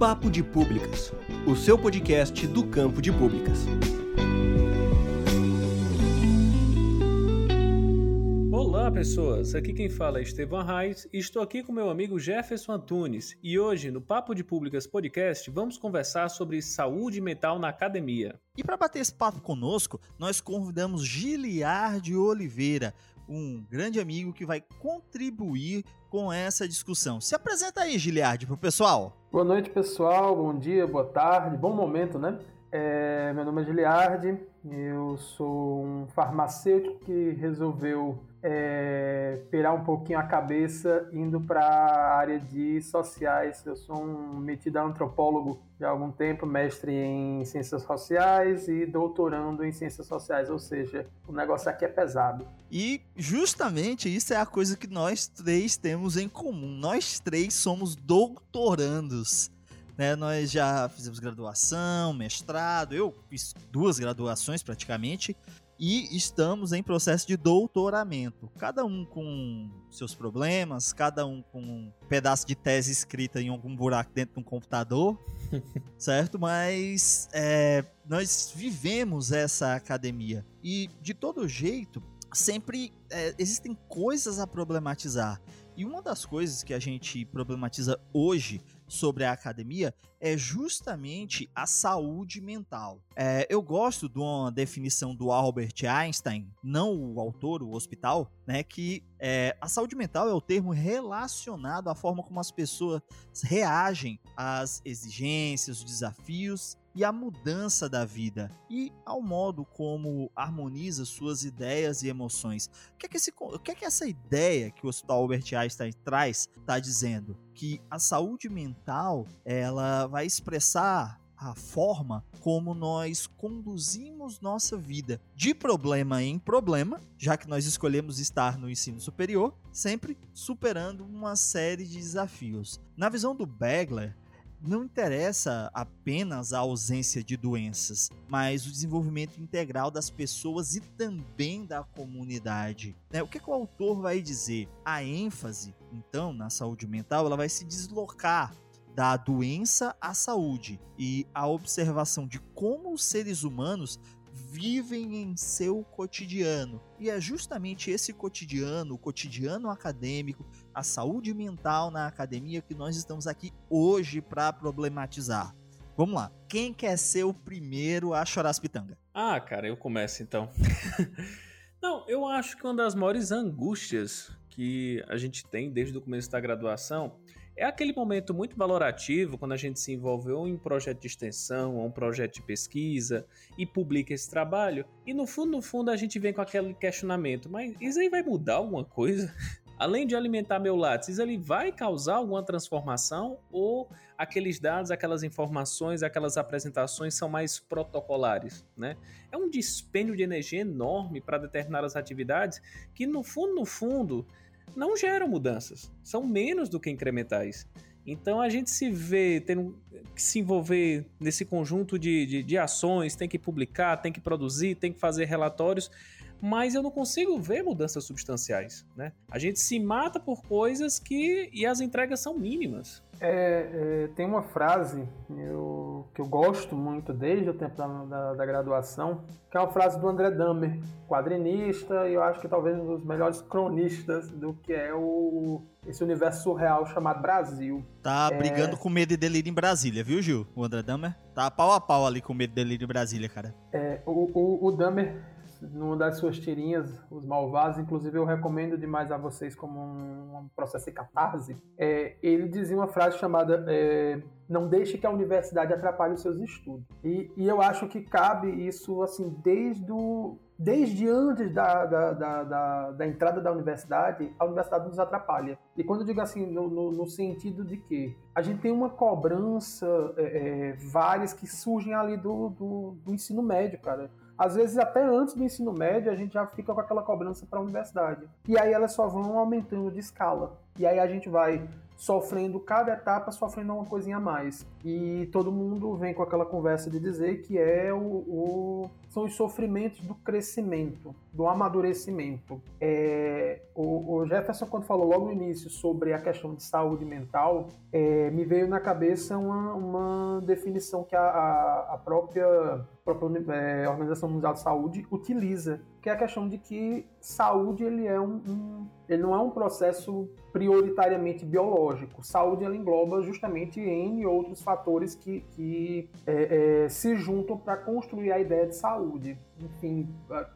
Papo de Públicas, o seu podcast do campo de públicas. Olá pessoas, aqui quem fala é Estevam Reis e estou aqui com meu amigo Jefferson Antunes e hoje no Papo de Públicas Podcast vamos conversar sobre saúde mental na academia. E para bater esse papo conosco, nós convidamos Giliard Oliveira, um grande amigo que vai contribuir com essa discussão. Se apresenta aí, Giliard, para o pessoal. Boa noite, pessoal. Bom dia, boa tarde, bom momento, né? É, meu nome é Giliard, eu sou um farmacêutico que resolveu é, pirar um pouquinho a cabeça indo para a área de sociais. Eu sou um metido antropólogo de algum tempo, mestre em ciências sociais e doutorando em ciências sociais, ou seja, o negócio aqui é pesado. E justamente isso é a coisa que nós três temos em comum. Nós três somos doutorandos. Né, nós já fizemos graduação, mestrado, eu fiz duas graduações praticamente, e estamos em processo de doutoramento. Cada um com seus problemas, cada um com um pedaço de tese escrita em algum buraco dentro de um computador, certo? Mas é, nós vivemos essa academia e de todo jeito sempre é, existem coisas a problematizar. E uma das coisas que a gente problematiza hoje sobre a academia é justamente a saúde mental. É, eu gosto de uma definição do Albert Einstein, não o autor, o hospital, né, que é, a saúde mental é o termo relacionado à forma como as pessoas reagem às exigências, os desafios e a mudança da vida e ao modo como harmoniza suas ideias e emoções. O que é que, esse, o que, é que essa ideia que o Hospital Albert Einstein traz está dizendo? Que a saúde mental ela vai expressar a forma como nós conduzimos nossa vida de problema em problema, já que nós escolhemos estar no ensino superior, sempre superando uma série de desafios. Na visão do Begler, não interessa apenas a ausência de doenças, mas o desenvolvimento integral das pessoas e também da comunidade. Né? O que, que o autor vai dizer? A ênfase, então, na saúde mental, ela vai se deslocar da doença à saúde e a observação de como os seres humanos vivem em seu cotidiano. E é justamente esse cotidiano, o cotidiano acadêmico, a saúde mental na academia que nós estamos aqui hoje para problematizar. Vamos lá. Quem quer ser o primeiro a chorar as pitanga? Ah, cara, eu começo então. Não, eu acho que uma das maiores angústias que a gente tem desde o começo da graduação é aquele momento muito valorativo quando a gente se envolveu em um projeto de extensão ou um projeto de pesquisa e publica esse trabalho e no fundo, no fundo a gente vem com aquele questionamento, mas isso aí vai mudar alguma coisa? Além de alimentar meu látis, ele vai causar alguma transformação ou aqueles dados, aquelas informações, aquelas apresentações são mais protocolares, né? É um dispêndio de energia enorme para determinadas atividades que no fundo, no fundo, não geram mudanças, são menos do que incrementais. Então a gente se vê tendo que se envolver nesse conjunto de, de, de, ações, tem que publicar, tem que produzir, tem que fazer relatórios, mas eu não consigo ver mudanças substanciais. Né? A gente se mata por coisas que. e as entregas são mínimas. É, é, tem uma frase eu, que eu gosto muito desde o tempo da, da, graduação, que é uma frase do André Dahmer, quadrinista e eu acho que talvez um dos melhores cronistas do que é o, esse universo surreal chamado Brasil. Tá é... brigando com medo e delírio em Brasília, viu, Gil? O André Dahmer tá pau a pau ali com medo e delírio em Brasília, cara. É, o, o, o Dahmer numa das suas tirinhas, Os Malvados, inclusive eu recomendo demais a vocês como um, processo de catarse, é, ele dizia uma frase chamada é, não deixe que a universidade atrapalhe os seus estudos. E, e eu acho que cabe isso assim desde o, desde antes da, da, da, da, da entrada da universidade, a universidade nos atrapalha. E quando eu digo assim, no, no, no sentido de que a gente tem uma cobrança, é, é, várias que surgem ali do, do, do ensino médio, cara às vezes, até antes do ensino médio, a gente já fica com aquela cobrança para a universidade. E aí elas só vão aumentando de escala. E aí a gente vai sofrendo cada etapa, sofrendo uma coisinha a mais. e todo mundo vem com aquela conversa de dizer que é o, o são os sofrimentos do crescimento, do amadurecimento. É, o, o, Jefferson, quando falou logo no início sobre a questão de saúde mental, é, me veio na cabeça uma, uma definição que a, a, a própria, própria é, Organização Mundial de Saúde utiliza, que é a questão de que saúde ele é um, um ele não é um processo prioritariamente biológico. Saúde ela engloba justamente N outros fatores que, que é, é, se juntam para construir a ideia de saúde. Enfim,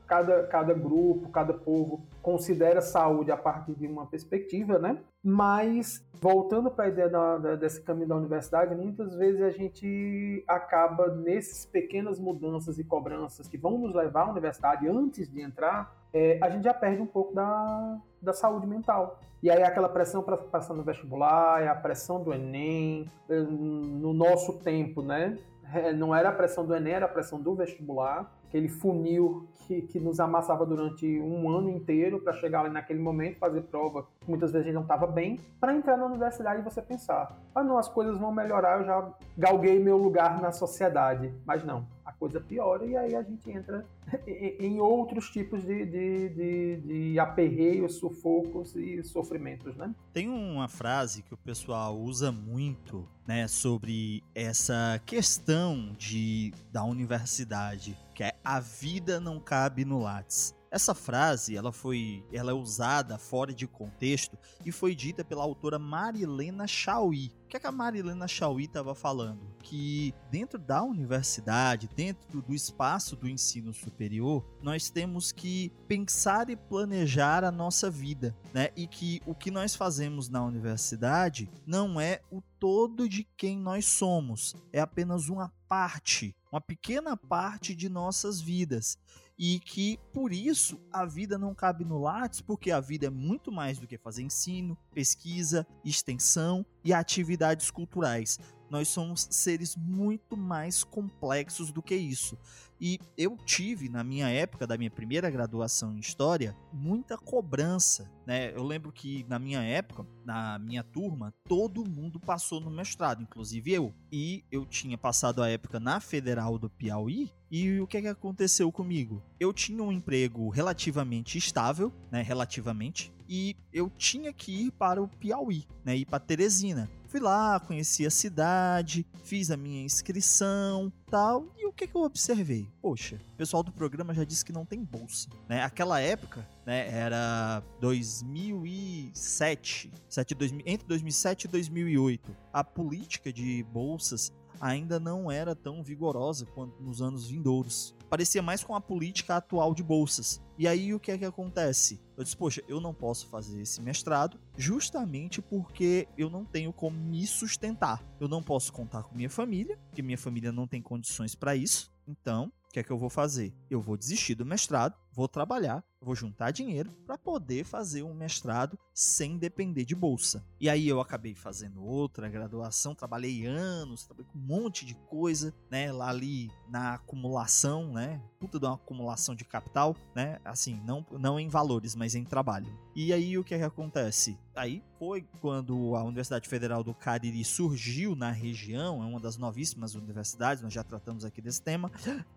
cada, cada grupo, cada povo considera saúde a partir de uma perspectiva, né? Mas, voltando para a ideia da, da, desse caminho da universidade, muitas vezes a gente acaba nessas pequenas mudanças e cobranças que vão nos levar à universidade antes de entrar, é, a gente já perde um pouco da, da saúde mental. E aí aquela pressão para passar no vestibular, é a pressão do Enem, é, no nosso tempo, né? É, não era a pressão do Enem, era a pressão do vestibular, aquele funil que, que nos amassava durante um ano inteiro para chegar ali naquele momento, fazer prova, muitas vezes a gente não estava bem, para entrar na universidade e você pensar, ah não, as coisas vão melhorar, eu já galguei meu lugar na sociedade. Mas não, a coisa piora e aí a gente entra em outros tipos de, de, de, de aperreios, sufocos e sofrimentos, né? Tem uma frase que o pessoal usa muito, né, sobre essa questão de da universidade, que é a vida não cabe no Lattes. Essa frase, ela foi, ela é usada fora de contexto e foi dita pela autora Marilena Chauí. O que, é que a Marilena Chauí estava falando? Que dentro da universidade, dentro do espaço do ensino superior, nós temos que pensar e planejar a nossa vida, né? E que o que nós fazemos na universidade não é o todo de quem nós somos, é apenas uma parte, uma pequena parte de nossas vidas e que por isso a vida não cabe no Lattes, porque a vida é muito mais do que fazer ensino, pesquisa, extensão e atividades culturais. Nós somos seres muito mais complexos do que isso. E eu tive, na minha época, da minha primeira graduação em História, muita cobrança. Né? Eu lembro que na minha época, na minha turma, todo mundo passou no mestrado, inclusive eu. E eu tinha passado a época na Federal do Piauí. E o que, é que aconteceu comigo? Eu tinha um emprego relativamente estável, né? Relativamente. E eu tinha que ir para o Piauí, né? Ir para Teresina. Fui lá, conheci a cidade, fiz a minha inscrição, tal. E o que, que eu observei? Poxa, o pessoal do programa já disse que não tem bolsa, né? Aquela época, né, era 2007, 7, 2000, entre 2007 e 2008. A política de bolsas ainda não era tão vigorosa quanto nos anos vindouros parecia mais com a política atual de bolsas. E aí o que é que acontece? Eu disse, poxa, eu não posso fazer esse mestrado justamente porque eu não tenho como me sustentar. Eu não posso contar com minha família, porque minha família não tem condições para isso. Então, o que é que eu vou fazer? Eu vou desistir do mestrado, vou trabalhar, vou juntar dinheiro para poder fazer um mestrado sem depender de bolsa. E aí eu acabei fazendo outra graduação, trabalhei anos, trabalhei com um monte de coisa, né, lá ali na acumulação, né, puta de uma acumulação de capital, né, assim, não, não em valores, mas em trabalho. E aí o que é que acontece? Aí foi quando a Universidade Federal do Cariri surgiu na região, é uma das novíssimas universidades, nós já tratamos aqui desse tema.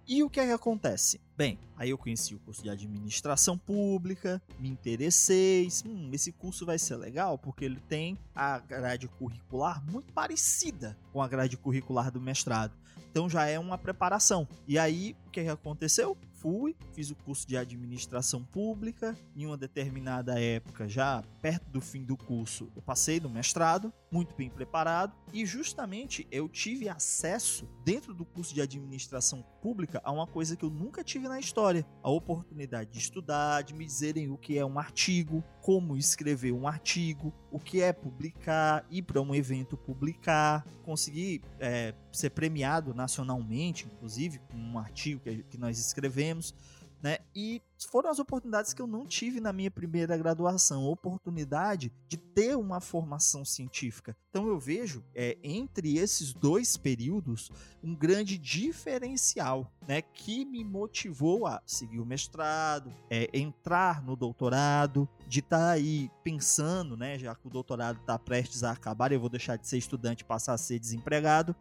E o que é que acontece? Bem, aí eu conheci o curso de administração pública, me interessei, hum, esse curso vai ser legal porque ele tem a grade curricular muito parecida com a grade curricular do mestrado. Então já é uma preparação. E aí, o que, aconteceu? fui, fiz o curso de administração pública. Em uma determinada época, já perto do fim do curso, eu passei no mestrado, muito bem preparado, e justamente eu tive acesso, dentro do curso de administração pública, a uma coisa que eu nunca tive na história: a oportunidade de estudar, de me dizerem o que é um artigo, como escrever um artigo, o que é publicar, ir para um evento publicar, conseguir é, ser premiado nacionalmente, inclusive, com um artigo que, que nós escrevemos. Né? E foram as oportunidades que eu não tive na minha primeira graduação, oportunidade de ter uma formação científica. Então eu vejo é, entre esses dois períodos um grande diferencial, né, que me motivou a seguir o mestrado, é, entrar no doutorado, de estar tá aí pensando, né, já que o doutorado está prestes a acabar, eu vou deixar de ser estudante e passar a ser desempregado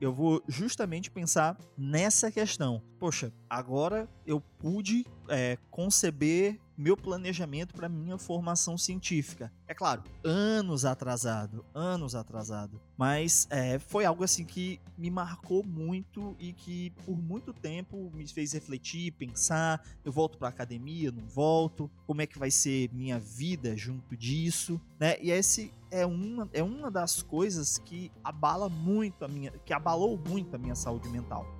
eu vou justamente pensar nessa questão. Poxa, agora eu pude é, conceber meu planejamento para minha formação científica. É claro, anos atrasado, anos atrasado. Mas é, foi algo assim que me marcou muito e que por muito tempo me fez refletir, pensar. Eu volto para academia, não volto? Como é que vai ser minha vida junto disso, né? E esse é uma, é uma das coisas que abala muito a minha, que abalou muito a minha saúde mental.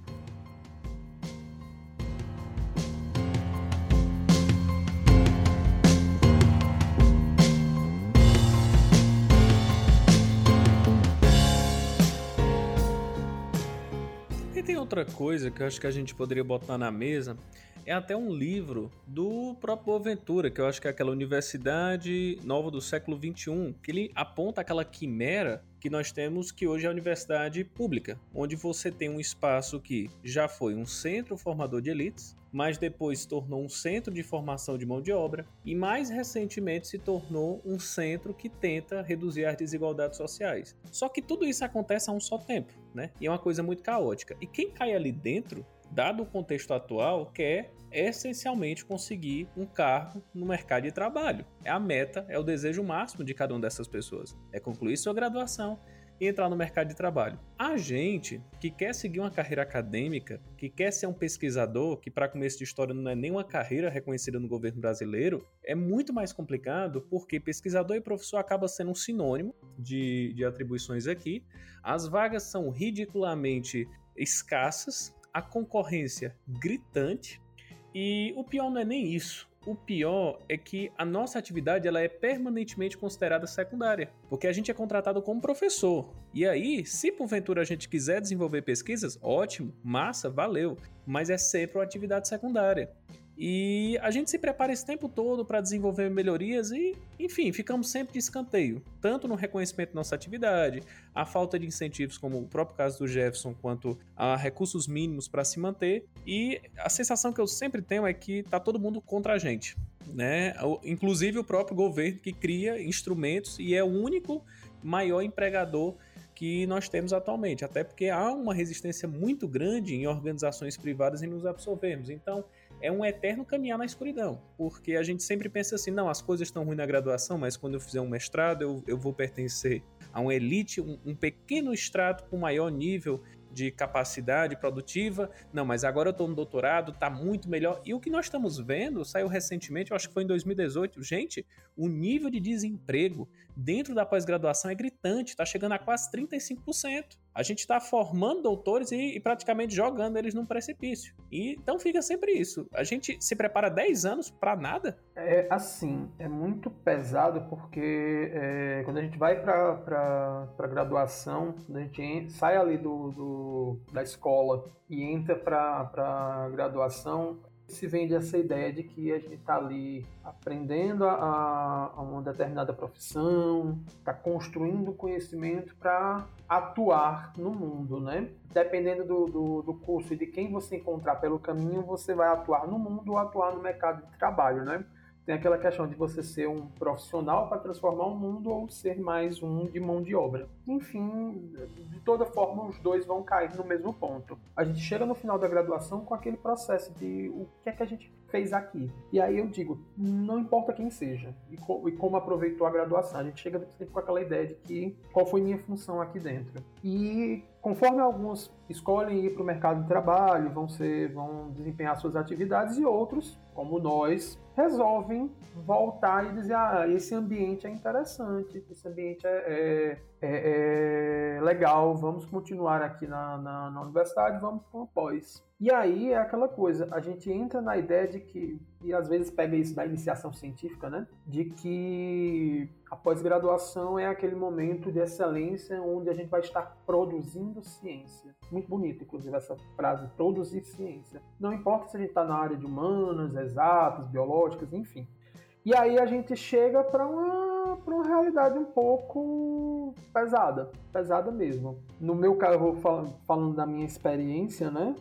outra coisa que eu acho que a gente poderia botar na mesa é até um livro do próprio Boaventura, que eu acho que é aquela Universidade Nova do século XXI, que ele aponta aquela quimera que nós temos que hoje é a universidade pública, onde você tem um espaço que já foi um centro formador de elites, mas depois se tornou um centro de formação de mão de obra e mais recentemente se tornou um centro que tenta reduzir as desigualdades sociais. Só que tudo isso acontece a um só tempo, né? E é uma coisa muito caótica. E quem cai ali dentro, dado o contexto atual, quer essencialmente conseguir um cargo no mercado de trabalho. É a meta, é o desejo máximo de cada uma dessas pessoas. É concluir sua graduação, e entrar no mercado de trabalho. A gente que quer seguir uma carreira acadêmica, que quer ser um pesquisador, que para começo de história não é nem uma carreira reconhecida no governo brasileiro, é muito mais complicado porque pesquisador e professor acaba sendo um sinônimo de, de atribuições aqui. As vagas são ridiculamente escassas, a concorrência gritante. E o pior não é nem isso. O pior é que a nossa atividade ela é permanentemente considerada secundária, porque a gente é contratado como professor. E aí, se porventura a gente quiser desenvolver pesquisas, ótimo, massa, valeu, mas é sempre uma atividade secundária. E a gente se prepara esse tempo todo para desenvolver melhorias e, enfim, ficamos sempre de escanteio, tanto no reconhecimento da nossa atividade, a falta de incentivos, como o próprio caso do Jefferson, quanto a recursos mínimos para se manter. E a sensação que eu sempre tenho é que tá todo mundo contra a gente, né? Inclusive o próprio governo que cria instrumentos e é o único maior empregador que nós temos atualmente, até porque há uma resistência muito grande em organizações privadas em nos absorvermos. Então, é um eterno caminhar na escuridão, porque a gente sempre pensa assim, não, as coisas estão ruins na graduação, mas quando eu fizer um mestrado eu, eu vou pertencer a uma elite, um, um pequeno extrato com maior nível de capacidade produtiva. Não, mas agora eu estou no doutorado, está muito melhor. E o que nós estamos vendo, saiu recentemente, eu acho que foi em 2018, gente, o nível de desemprego dentro da pós-graduação é gritante, está chegando a quase 35%. A gente está formando doutores e, e, praticamente jogando eles num precipício. E, então fica sempre isso. A gente se prepara 10 anos para nada? É assim, é muito pesado porque é, quando a gente vai para a graduação, quando a gente sai ali do, do da escola e entra para a graduação, se vende essa ideia de que a gente está ali aprendendo a, a, uma determinada profissão, está construindo conhecimento para atuar no mundo, né? Dependendo do, do, do, curso e de quem você encontrar pelo caminho, você vai atuar no mundo ou atuar no mercado de trabalho, né? Tem aquela questão de você ser um profissional para transformar o mundo ou ser mais um de mão de obra. Enfim, de toda forma, os dois vão cair no mesmo ponto. A gente chega no final da graduação com aquele processo de o que é que a gente fez aqui. E aí eu digo, não importa quem seja e, co e como aproveitou a graduação, a gente chega sempre com aquela ideia de que qual foi minha função aqui dentro. E conforme alguns escolhem ir para o mercado de trabalho, vão ser, vão desempenhar suas atividades e outros, como nós, resolvem voltar e dizer, ah, esse ambiente é interessante, esse ambiente é, é é, é legal, vamos continuar aqui na, na, na universidade, vamos para pós. E aí é aquela coisa, a gente entra na ideia de que, e às vezes pega isso da iniciação científica, né? De que a pós-graduação é aquele momento de excelência onde a gente vai estar produzindo ciência. Muito bonito, inclusive, essa frase, produzir ciência. Não importa se a gente está na área de humanas, exatas, biológicas, enfim. E aí a gente chega para uma, uma realidade um pouco pesada, pesada mesmo. No meu caso, eu vou fal falando da minha experiência, né?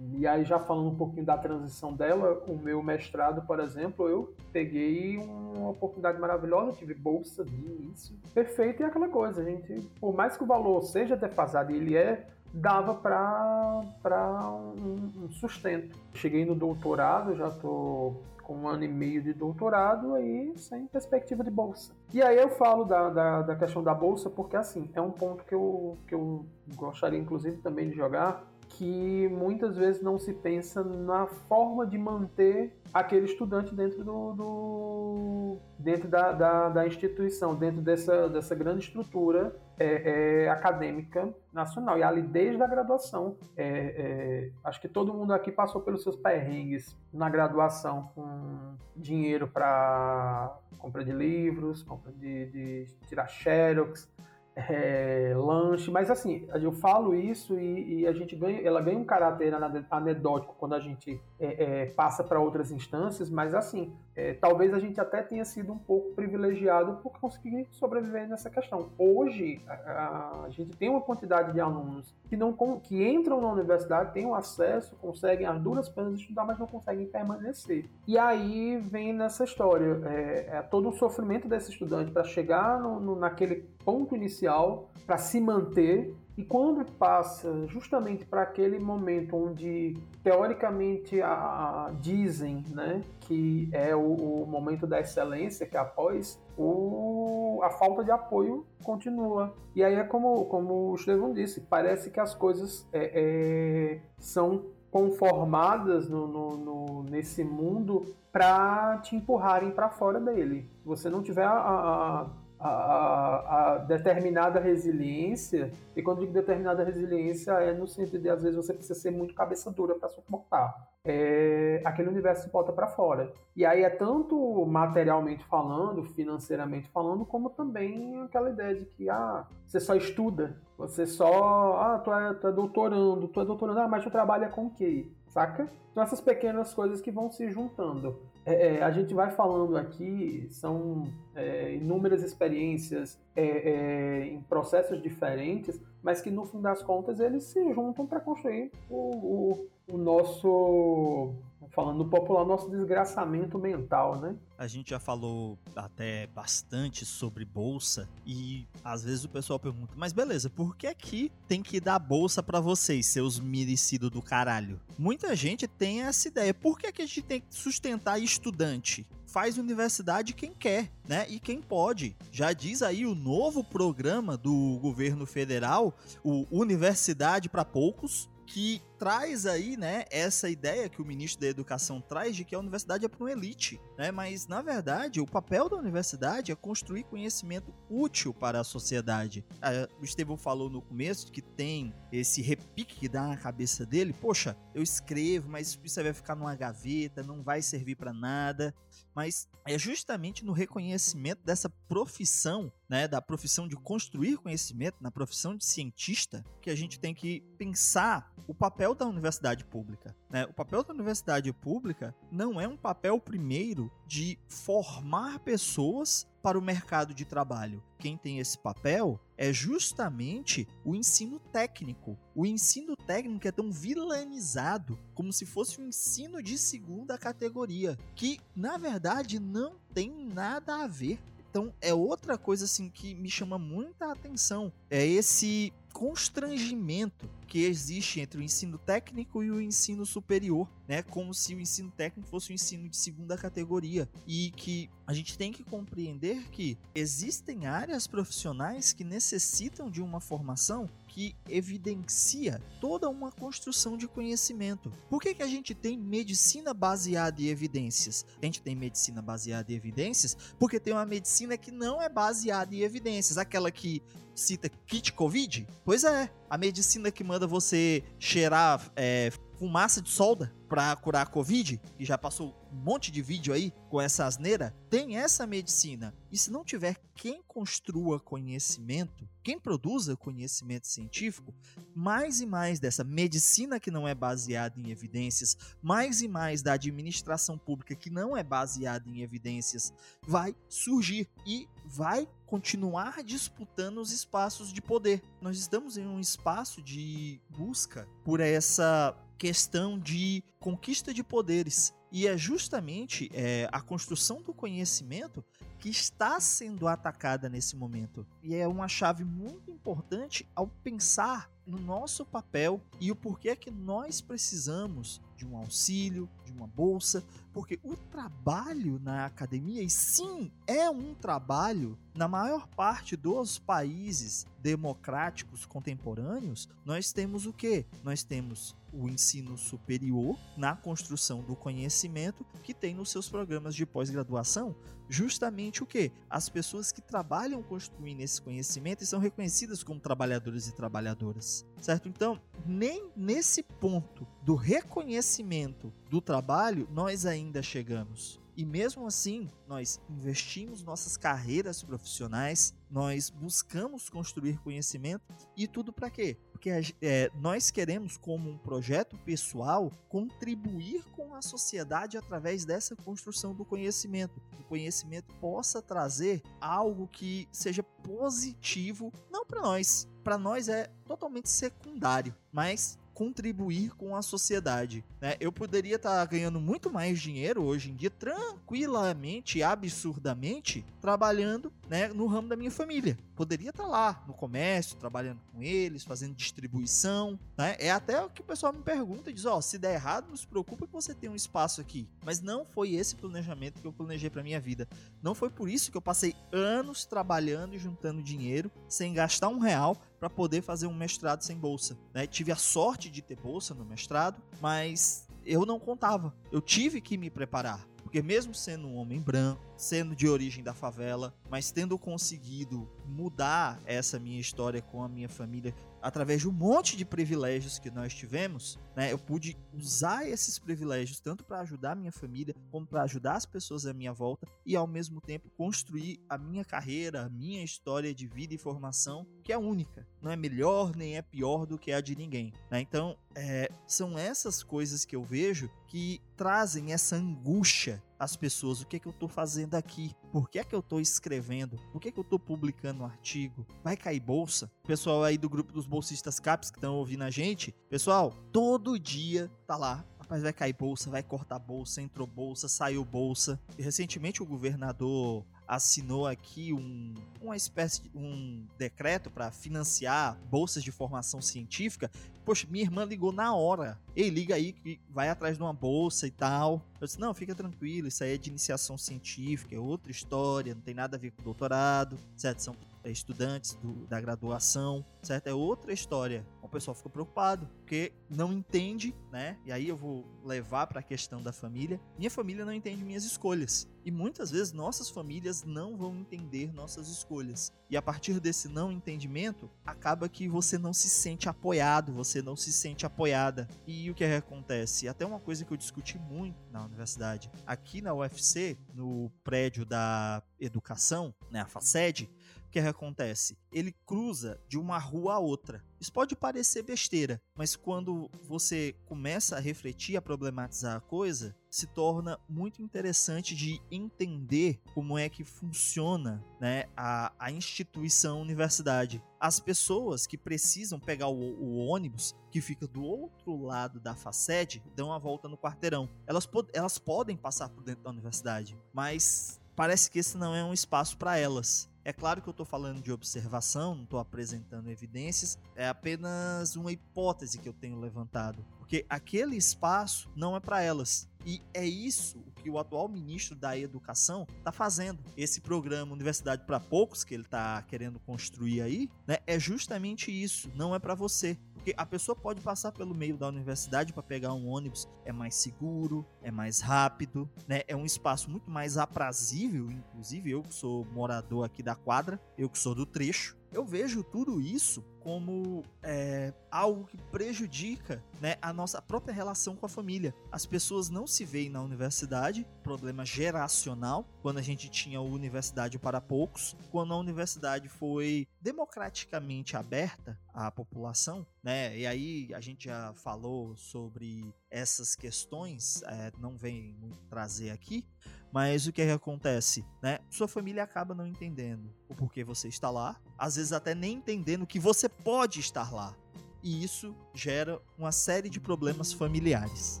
E aí, já falando um pouquinho da transição dela, o meu mestrado, por exemplo, eu peguei uma oportunidade maravilhosa, tive bolsa de início, perfeito, e aquela coisa, gente, por mais que o valor seja defasado, ele é, dava para um, um sustento. Cheguei no doutorado, já estou com um ano e meio de doutorado aí sem perspectiva de bolsa. E aí eu falo da, da, da, questão da bolsa porque assim, é um ponto que eu, que eu gostaria inclusive também de jogar, que muitas vezes não se pensa na forma de manter aquele estudante dentro do, do dentro da, da, da, instituição, dentro dessa, dessa grande estrutura é, é, acadêmica nacional. E ali desde a graduação, é, é acho que todo mundo aqui passou pelos seus perrengues na graduação, com dinheiro para compra de livros, compra de, de tirar xerox, é, lanche, mas assim, eu falo isso e, e, a gente ganha, ela ganha um caráter anedótico quando a gente é, passa para outras instâncias, mas assim, é, talvez a gente até tenha sido um pouco privilegiado por conseguir sobreviver nessa questão. Hoje, a, a gente tem uma quantidade de alunos que, não, que entram na universidade, têm o acesso, conseguem as duras penas estudar, mas não conseguem permanecer. E aí vem nessa história, é, é todo o sofrimento desse estudante para chegar no, no, naquele ponto inicial, para se manter e quando passa justamente para aquele momento onde teoricamente a, a, dizem né, que é o, o, momento da excelência, que é após, o, a falta de apoio continua. E aí é como, como o Estevão disse, parece que as coisas é, é, são conformadas no, no, no, nesse mundo para te empurrarem para fora dele. Se você não tiver a, a a, a, determinada resiliência, e quando digo determinada resiliência é no sentido de às vezes você precisa ser muito cabeça dura para suportar. É, aquele universo bota para fora. E aí é tanto materialmente falando, financeiramente falando, como também aquela ideia de que ah, você só estuda, você só. Ah, tu é, tu é doutorando, tu é doutorando, ah, mas tu trabalha com o quê? Saca? Essas pequenas coisas que vão se juntando. É, é, a gente vai falando aqui, são é, inúmeras experiências é, é, em processos diferentes, mas que no fim das contas eles se juntam para construir o, o, o nosso falando popular, nosso desgraçamento mental, né? A gente já falou até bastante sobre bolsa e às vezes o pessoal pergunta, mas beleza, por que aqui tem que dar bolsa para vocês, seus merecidos do caralho? Muita gente tem essa ideia, por que, que a gente tem que sustentar estudante? Faz universidade quem quer, né? E quem pode. Já diz aí o novo programa do governo federal, o Universidade para Poucos, que traz aí, né, essa ideia que o ministro da Educação traz de que a universidade é para uma elite, né? Mas na verdade, o papel da universidade é construir conhecimento útil para a sociedade. Ah, o Estevão falou no começo que tem esse repique que dá na cabeça dele, poxa, eu escrevo, mas isso vai ficar numa gaveta, não vai servir para nada. Mas é justamente no reconhecimento dessa profissão, né, da profissão de construir conhecimento, na profissão de cientista, que a gente tem que pensar o papel da universidade pública. Né? O papel da universidade pública não é um papel, primeiro, de formar pessoas para o mercado de trabalho. Quem tem esse papel é justamente o ensino técnico. O ensino técnico é tão vilanizado como se fosse um ensino de segunda categoria, que na verdade não tem nada a ver então é outra coisa assim que me chama muita atenção. É esse constrangimento que existe entre o ensino técnico e o ensino superior, né? Como se o ensino técnico fosse um ensino de segunda categoria e que a gente tem que compreender que existem áreas profissionais que necessitam de uma formação que evidencia toda uma construção de conhecimento. Por que, que a gente tem medicina baseada em evidências? A gente tem medicina baseada em evidências porque tem uma medicina que não é baseada em evidências, aquela que cita kit Covid? Pois é, a medicina que manda você cheirar é, fumaça de solda para curar a Covid, que já passou um monte de vídeo aí com essa asneira, tem essa medicina. E se não tiver quem construa conhecimento, quem produza conhecimento científico, mais e mais dessa medicina que não é baseada em evidências, mais e mais da administração pública que não é baseada em evidências, vai surgir e vai continuar disputando os espaços de poder. Nós estamos em um espaço de busca por essa questão de conquista de poderes. E é justamente é, a construção do conhecimento que está sendo atacada nesse momento. E é uma chave muito importante ao pensar no nosso papel e o porquê que nós precisamos de um auxílio, de uma bolsa, porque o trabalho na academia, e sim, é um trabalho, na maior parte dos países democráticos contemporâneos, nós temos o que? Nós temos o ensino superior na construção do conhecimento que tem nos seus programas de pós-graduação justamente o que? As pessoas que trabalham construindo esse conhecimento e são reconhecidas como trabalhadores e trabalhadoras, certo? Então, nem nesse ponto do reconhecimento do trabalho nós ainda chegamos. E mesmo assim, nós investimos nossas carreiras profissionais, nós buscamos construir conhecimento e tudo para quê? Porque é, nós queremos, como um projeto pessoal, contribuir com a sociedade através dessa construção do conhecimento. O conhecimento possa trazer algo que seja positivo, não para nós. Para nós é totalmente secundário, mas contribuir com a sociedade. Né? Eu poderia estar tá ganhando muito mais dinheiro hoje em dia, tranquilamente, absurdamente, trabalhando né, no ramo da minha família. Poderia estar tá lá no comércio, trabalhando com eles, fazendo distribuição. Né? É até o que o pessoal me pergunta, diz, ó, oh, se der errado, não se preocupa que você tem um espaço aqui. Mas não foi esse planejamento que eu planejei para minha vida. Não foi por isso que eu passei anos trabalhando e juntando dinheiro sem gastar um real para poder fazer um mestrado sem bolsa. Né? Tive a sorte de ter bolsa no mestrado, mas eu não contava. Eu tive que me preparar. Porque mesmo sendo um homem branco, sendo de origem da favela, mas tendo conseguido mudar essa minha história com a minha família através de um monte de privilégios que nós tivemos, né? Eu pude usar esses privilégios tanto para ajudar minha família, como para ajudar as pessoas à minha volta e ao mesmo tempo construir a minha carreira, a minha história de vida e formação, que é única, não é melhor nem é pior do que a de ninguém, né? Então, é, são essas coisas que eu vejo que trazem essa angústia às pessoas. O que é que eu estou fazendo aqui? Por que é que eu estou escrevendo? Por que é que eu estou publicando um artigo? Vai cair bolsa? Pessoal aí do grupo dos bolsistas CAPS que estão ouvindo a gente, pessoal, todo dia tá lá Rapaz, vai cair bolsa, vai cortar bolsa, entrou bolsa, saiu bolsa. E recentemente o governador assinou aqui um, uma espécie de um decreto para financiar bolsas de formação científica. Poxa, minha irmã ligou na hora. Ei, liga aí que vai atrás de uma bolsa e tal. Eu disse, não, fica tranquilo, isso aí é de iniciação científica, é outra história, não tem nada a ver com doutorado, certo? São é, estudantes do, da graduação, certo? É outra história. Pessoal fica preocupado, porque não entende, né? E aí eu vou levar para a questão da família. Minha família não entende minhas escolhas. E muitas vezes nossas famílias não vão entender nossas escolhas. E a partir desse não entendimento, acaba que você não se sente apoiado, você não se sente apoiada. E o que acontece? Até uma coisa que eu discuti muito na universidade. Aqui na UFC, no prédio da educação, né, a FACED, que acontece? Ele cruza de uma rua a outra. Isso pode parecer besteira, mas quando você começa a refletir, a problematizar a coisa, se torna muito interessante de entender como é que funciona né, a, a instituição universidade. As pessoas que precisam pegar o, o, ônibus, que fica do outro lado da facede, dão a volta no quarteirão. Elas, pod elas podem passar por dentro da universidade, mas parece que esse não é um espaço para elas. É claro que eu estou falando de observação, não estou apresentando evidências, é apenas uma hipótese que eu tenho levantado, porque aquele espaço não é para elas. E é isso que o atual ministro da Educação está fazendo. Esse programa Universidade para Poucos, que ele está querendo construir aí, né, é justamente isso. Não é para você. Porque a pessoa pode passar pelo meio da universidade para pegar um ônibus, é mais seguro, é mais rápido, né? É um espaço muito mais aprazível, inclusive eu que sou morador aqui da quadra, eu que sou do trecho, eu vejo tudo isso como é, algo que prejudica né, a nossa própria relação com a família. As pessoas não se veem na universidade, problema geracional, quando a gente tinha a universidade para poucos, quando a universidade foi democraticamente aberta à população, né? E aí a gente já falou sobre essas questões, é, não vem trazer aqui, mas o que, é que acontece, né? Sua família acaba não entendendo o porquê você está lá, às vezes até nem entendendo que você pode estar lá. E isso gera uma série de problemas familiares.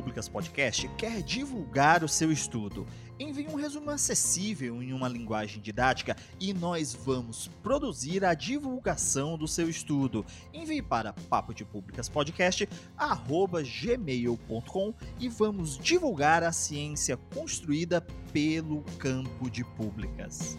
Públicas Podcast quer divulgar o seu estudo. Envie um resumo acessível em uma linguagem didática e nós vamos produzir a divulgação do seu estudo. Envie para papo de públicas podcast gmail.com e vamos divulgar a ciência construída pelo campo de públicas.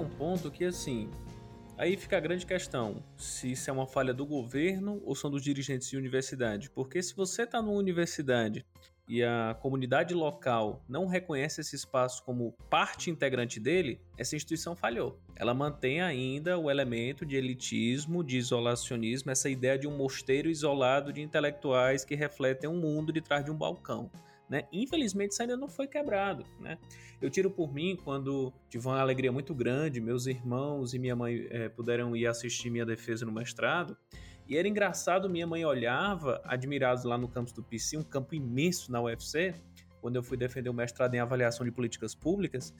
Um ponto que, assim, aí fica a grande questão: se isso é uma falha do governo ou são dos dirigentes de universidade. Porque se você está numa universidade e a comunidade local não reconhece esse espaço como parte integrante dele, essa instituição falhou. Ela mantém ainda o elemento de elitismo, de isolacionismo, essa ideia de um mosteiro isolado de intelectuais que refletem um mundo de trás de um balcão. Né? Infelizmente isso ainda não foi quebrado. Né? Eu tiro por mim quando tive uma alegria muito grande, meus irmãos e minha mãe é, puderam ir assistir minha defesa no mestrado. E era engraçado, minha mãe olhava, admirados lá no campus do PC, um campo imenso na UFC, quando eu fui defender o mestrado em avaliação de políticas públicas,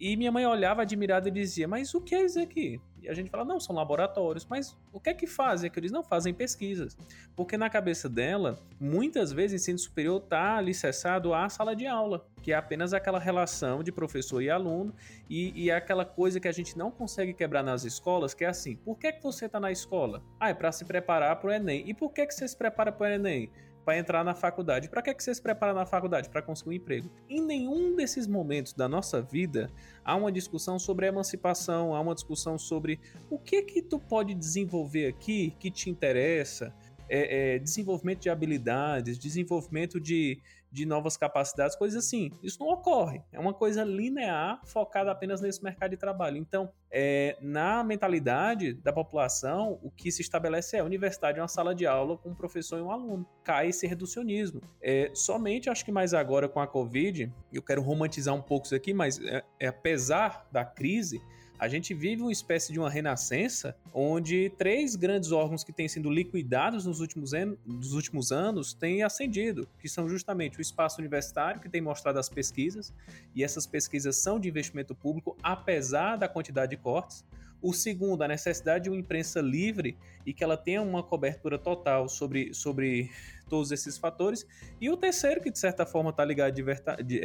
e minha mãe olhava admirada e dizia: Mas o que é isso aqui? E a gente fala: Não, são laboratórios. Mas o que é que fazem? É que eles não fazem pesquisas. Porque na cabeça dela, muitas vezes ensino superior está alicerçado à sala de aula, que é apenas aquela relação de professor e aluno, e, e é aquela coisa que a gente não consegue quebrar nas escolas, que é assim: por que, é que você está na escola? Ah, é para se preparar para o Enem. E por que, que você se prepara para o Enem? Para entrar na faculdade. Para que, que você se prepara na faculdade? Para conseguir um emprego. Em nenhum desses momentos da nossa vida há uma discussão sobre emancipação, há uma discussão sobre o que que tu pode desenvolver aqui que te interessa, é, é, desenvolvimento de habilidades, desenvolvimento de, de novas capacidades, coisas assim. Isso não ocorre. É uma coisa linear, focada apenas nesse mercado de trabalho. Então, é, na mentalidade da população, o que se estabelece é a universidade é uma sala de aula com um professor e um aluno. Cai esse reducionismo. É, somente, acho que mais agora com a Covid, eu quero romantizar um pouco isso aqui, mas é, é apesar da crise, a gente vive uma espécie de uma renascença onde três grandes órgãos que têm sido liquidados nos últimos, nos últimos anos têm ascendido, que são justamente o espaço universitário, que tem mostrado as pesquisas, e essas pesquisas são de investimento público, apesar da quantidade de cortes. O segundo, a necessidade de uma imprensa livre e que ela tenha uma cobertura total sobre, sobre todos esses fatores. E o terceiro, que de certa forma está ligado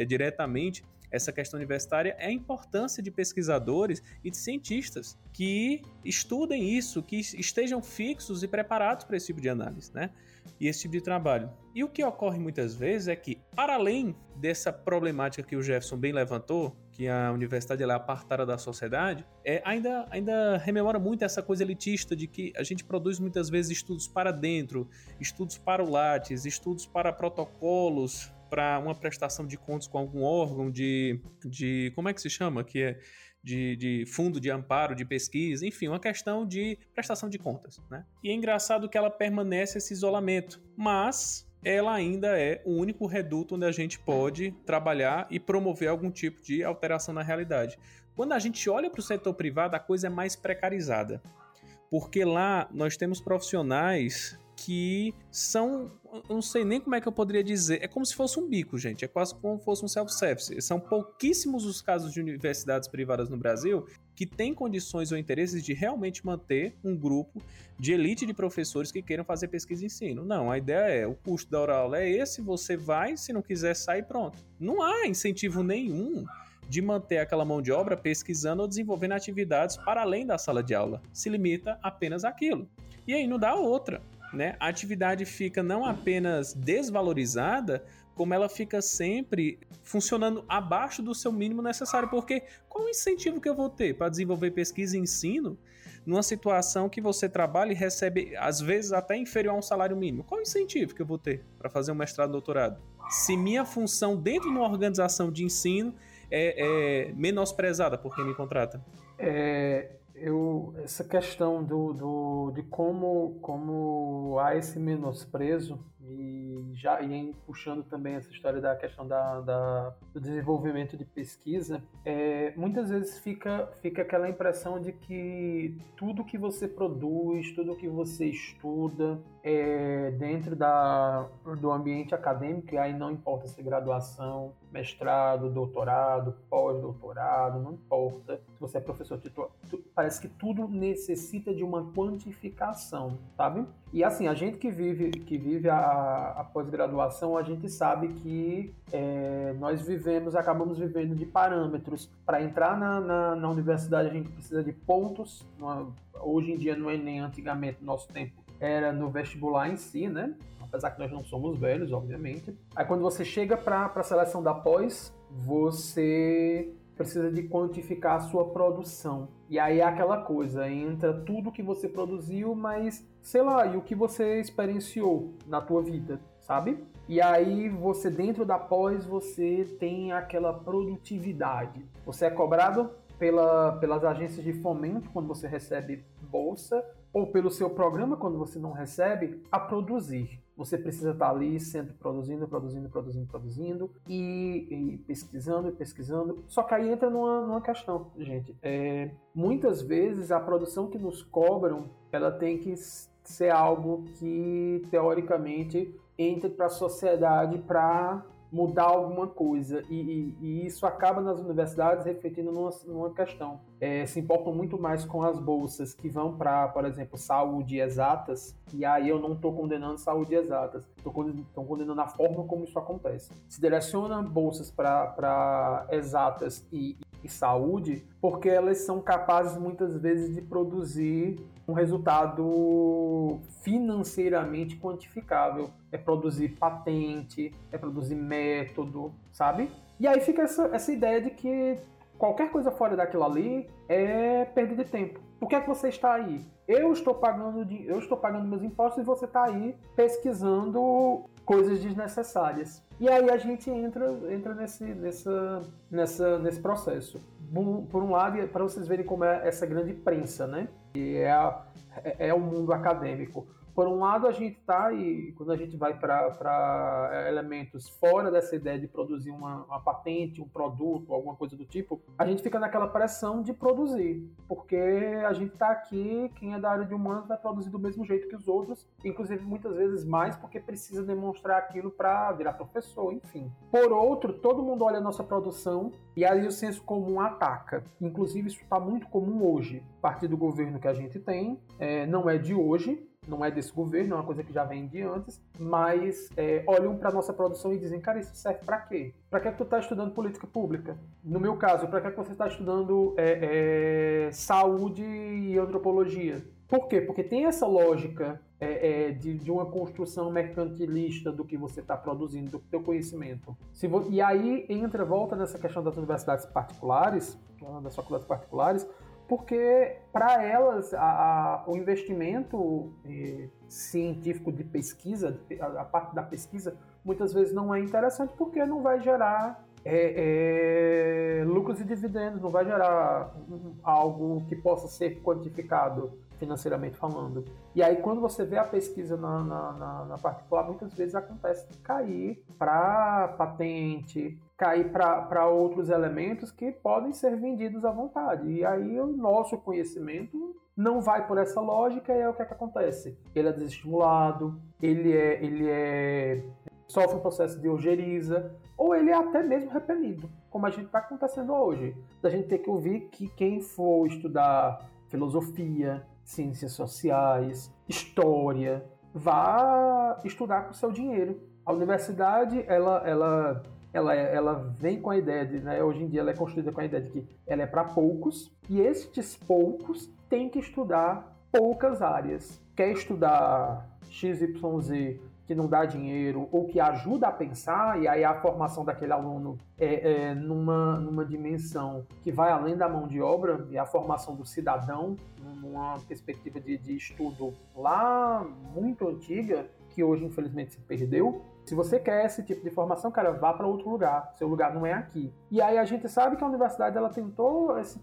diretamente essa questão universitária é a importância de pesquisadores e de cientistas que estudem isso, que estejam fixos e preparados para esse tipo de análise, né? E esse tipo de trabalho. E o que ocorre muitas vezes é que, para além dessa problemática que o Jefferson bem levantou, que a universidade é apartada da sociedade, é, ainda, ainda rememora muito essa coisa elitista de que a gente produz muitas vezes estudos para dentro, estudos para o Lattes, estudos para protocolos, para uma prestação de contas com algum órgão de, de. Como é que se chama? Que é de, de, fundo de amparo, de pesquisa, enfim, uma questão de prestação de contas. Né? E é engraçado que ela permanece esse isolamento, mas ela ainda é o único reduto onde a gente pode trabalhar e promover algum tipo de alteração na realidade. Quando a gente olha para o setor privado, a coisa é mais precarizada, porque lá nós temos profissionais que são. Eu não sei nem como é que eu poderia dizer. É como se fosse um bico, gente. É quase como se fosse um self-service. São pouquíssimos os casos de universidades privadas no Brasil que têm condições ou interesses de realmente manter um grupo de elite de professores que queiram fazer pesquisa e ensino. Não, a ideia é: o custo da aula é esse, você vai, se não quiser, sai pronto. Não há incentivo nenhum de manter aquela mão de obra pesquisando ou desenvolvendo atividades para além da sala de aula. Se limita apenas àquilo. E aí não dá outra né? A atividade fica não apenas desvalorizada, como ela fica sempre funcionando abaixo do seu mínimo necessário. Porque qual o incentivo que eu vou ter para desenvolver pesquisa e ensino numa situação que você trabalha e recebe, às vezes, até inferior a um salário mínimo? Qual o incentivo que eu vou ter para fazer um mestrado doutorado? Se minha função dentro de uma organização de ensino é, é menosprezada por quem me contrata? É, eu, essa questão do, do, de como, como há esse menosprezo e já e puxando também essa história da questão da, da do desenvolvimento de pesquisa, é, muitas vezes fica, fica aquela impressão de que tudo que você produz, tudo que você estuda é, dentro da, do ambiente acadêmico, e aí não importa se é graduação, mestrado, doutorado, pós-doutorado, não importa se você é professor titular, parece que tudo necessita de uma quantificação, sabe? E assim, a gente que vive, que vive a, a pós-graduação, a gente sabe que é, nós vivemos, acabamos vivendo de parâmetros. Para entrar na, na, na, universidade, a gente precisa de pontos. hoje em dia não é nem antigamente, no nosso tempo era no vestibular em si, né? Apesar que nós não somos velhos, obviamente. Aí quando você chega para a seleção da pós, você precisa de quantificar a sua produção. E aí é aquela coisa, entra tudo que você produziu, mas sei lá, e o que você experienciou na tua vida, sabe? E aí você dentro da pós você tem aquela produtividade. Você é cobrado pela, pelas agências de fomento quando você recebe bolsa ou pelo seu programa quando você não recebe a produzir. Você precisa estar ali sempre produzindo, produzindo, produzindo, produzindo e, e pesquisando e pesquisando. Só que aí entra numa, numa questão, gente. É, muitas vezes a produção que nos cobram, ela tem que ser algo que teoricamente entre para a sociedade para mudar alguma coisa. E, e, e, isso acaba nas universidades refletindo numa, numa questão. É, se importam muito mais com as bolsas que vão para, por exemplo, saúde exatas, e aí eu não estou condenando saúde exatas, estou condenando a forma como isso acontece. Se direciona bolsas para exatas e, e saúde, porque elas são capazes muitas vezes de produzir um resultado financeiramente quantificável. É produzir patente, é produzir método, sabe? E aí fica essa, essa ideia de que qualquer coisa fora daquilo ali é perda de tempo. Por que é que você está aí? Eu estou pagando, de, eu estou pagando meus impostos e você está aí pesquisando coisas desnecessárias. E aí a gente entra, entra nesse, nessa, nessa, nesse processo. Por um lado, para vocês verem como é essa grande prensa, né? Que é, é, é o mundo acadêmico. Por um lado, a gente está, e quando a gente vai para elementos fora dessa ideia de produzir uma, uma, patente, um produto, alguma coisa do tipo, a gente fica naquela pressão de produzir. Porque a gente está aqui, quem é da área de humanos vai produzir do mesmo jeito que os outros, inclusive muitas vezes mais, porque precisa demonstrar aquilo para virar professor, enfim. Por outro, todo mundo olha a nossa produção e aí o senso comum ataca. Inclusive, isso está muito comum hoje. A partir do governo que a gente tem, é, não é de hoje, não é desse governo, é uma coisa que já vem de antes, mas é, olham para nossa produção e dizem, cara, isso serve para quê? Para que, é que tu está estudando política pública? No meu caso, para que, é que você está estudando é, é, saúde e antropologia? Por quê? Porque tem essa lógica é, é, de, de, uma construção mercantilista do que você está produzindo, do teu conhecimento. Vo... E aí entra, volta nessa questão das universidades particulares, das faculdades particulares, porque para elas a, a, o investimento eh, científico de pesquisa, a, a, parte da pesquisa, muitas vezes não é interessante porque não vai gerar é, é, lucros e dividendos, não vai gerar algo que possa ser quantificado financeiramente falando. E aí, quando você vê a pesquisa na, na, na, na particular, muitas vezes acontece de cair para patente, cair para outros elementos que podem ser vendidos à vontade. E aí o nosso conhecimento não vai por essa lógica e é o que, é que acontece. Ele é desestimulado, ele é, ele é sofre um processo de ojeriza, ou ele é até mesmo repelido, como a gente está acontecendo hoje. A gente tem que ouvir que quem for estudar filosofia, ciências sociais, história, vá estudar com seu dinheiro. A universidade, ela, ela, ela, ela vem com a ideia de, né, hoje em dia ela é construída com a ideia de que ela é para poucos, e estes poucos têm que estudar poucas áreas. Quer estudar XYZ que não dá dinheiro ou que ajuda a pensar, e aí a formação daquele aluno é, é, numa, numa dimensão que vai além da mão de obra, e a formação do cidadão, numa perspectiva de, de estudo lá muito antiga, que hoje infelizmente se perdeu, se você quer esse tipo de formação, cara, vá para outro lugar. Seu lugar não é aqui. E aí a gente sabe que a universidade ela tentou, esse,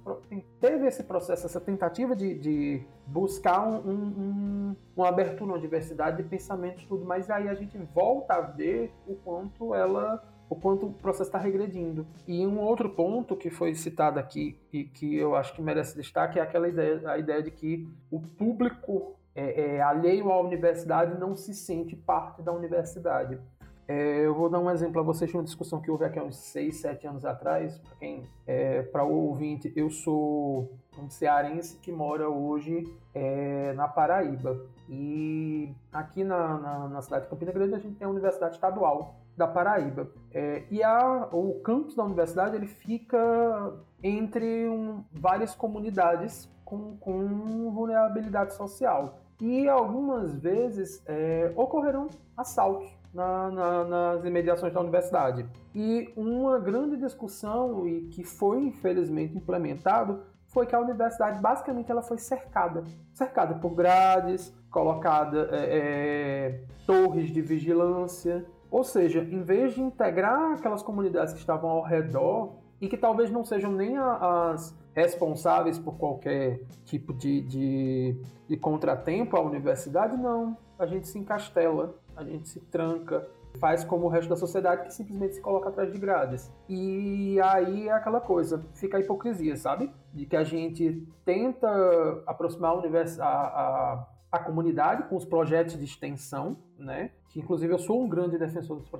teve esse processo, essa tentativa de, de buscar um, um, uma abertura, uma diversidade de pensamentos, tudo. Mas aí a gente volta a ver o quanto ela o quanto o processo está regredindo. E um outro ponto que foi citado aqui e que eu acho que merece destaque é aquela ideia, a ideia de que o público é, é, alheio à universidade não se sente parte da universidade. É, eu vou dar um exemplo a vocês de uma discussão que houve aqui há uns 6, 7 anos atrás. Para quem, é, para o ouvinte, eu sou um cearense que mora hoje é, na Paraíba. E aqui na, na, na, cidade de Campina Grande a gente tem a Universidade Estadual da Paraíba. É, e a, o campus da universidade ele fica entre um, várias comunidades com, com vulnerabilidade social. E algumas vezes é, ocorreram assaltos na, na, nas imediações da universidade. E uma grande discussão, e que foi infelizmente implementado, foi que a universidade basicamente ela foi cercada. Cercada por grades, colocada é, é, torres de vigilância. Ou seja, em vez de integrar aquelas comunidades que estavam ao redor e que talvez não sejam nem as responsáveis por qualquer tipo de, de, de contratempo à universidade, não. A gente se encastela, a gente se tranca, faz como o resto da sociedade que simplesmente se coloca atrás de grades. E aí é aquela coisa, fica a hipocrisia, sabe? De que a gente tenta aproximar a, a, a comunidade com os projetos de extensão, né? Que inclusive eu sou um grande defensor dos,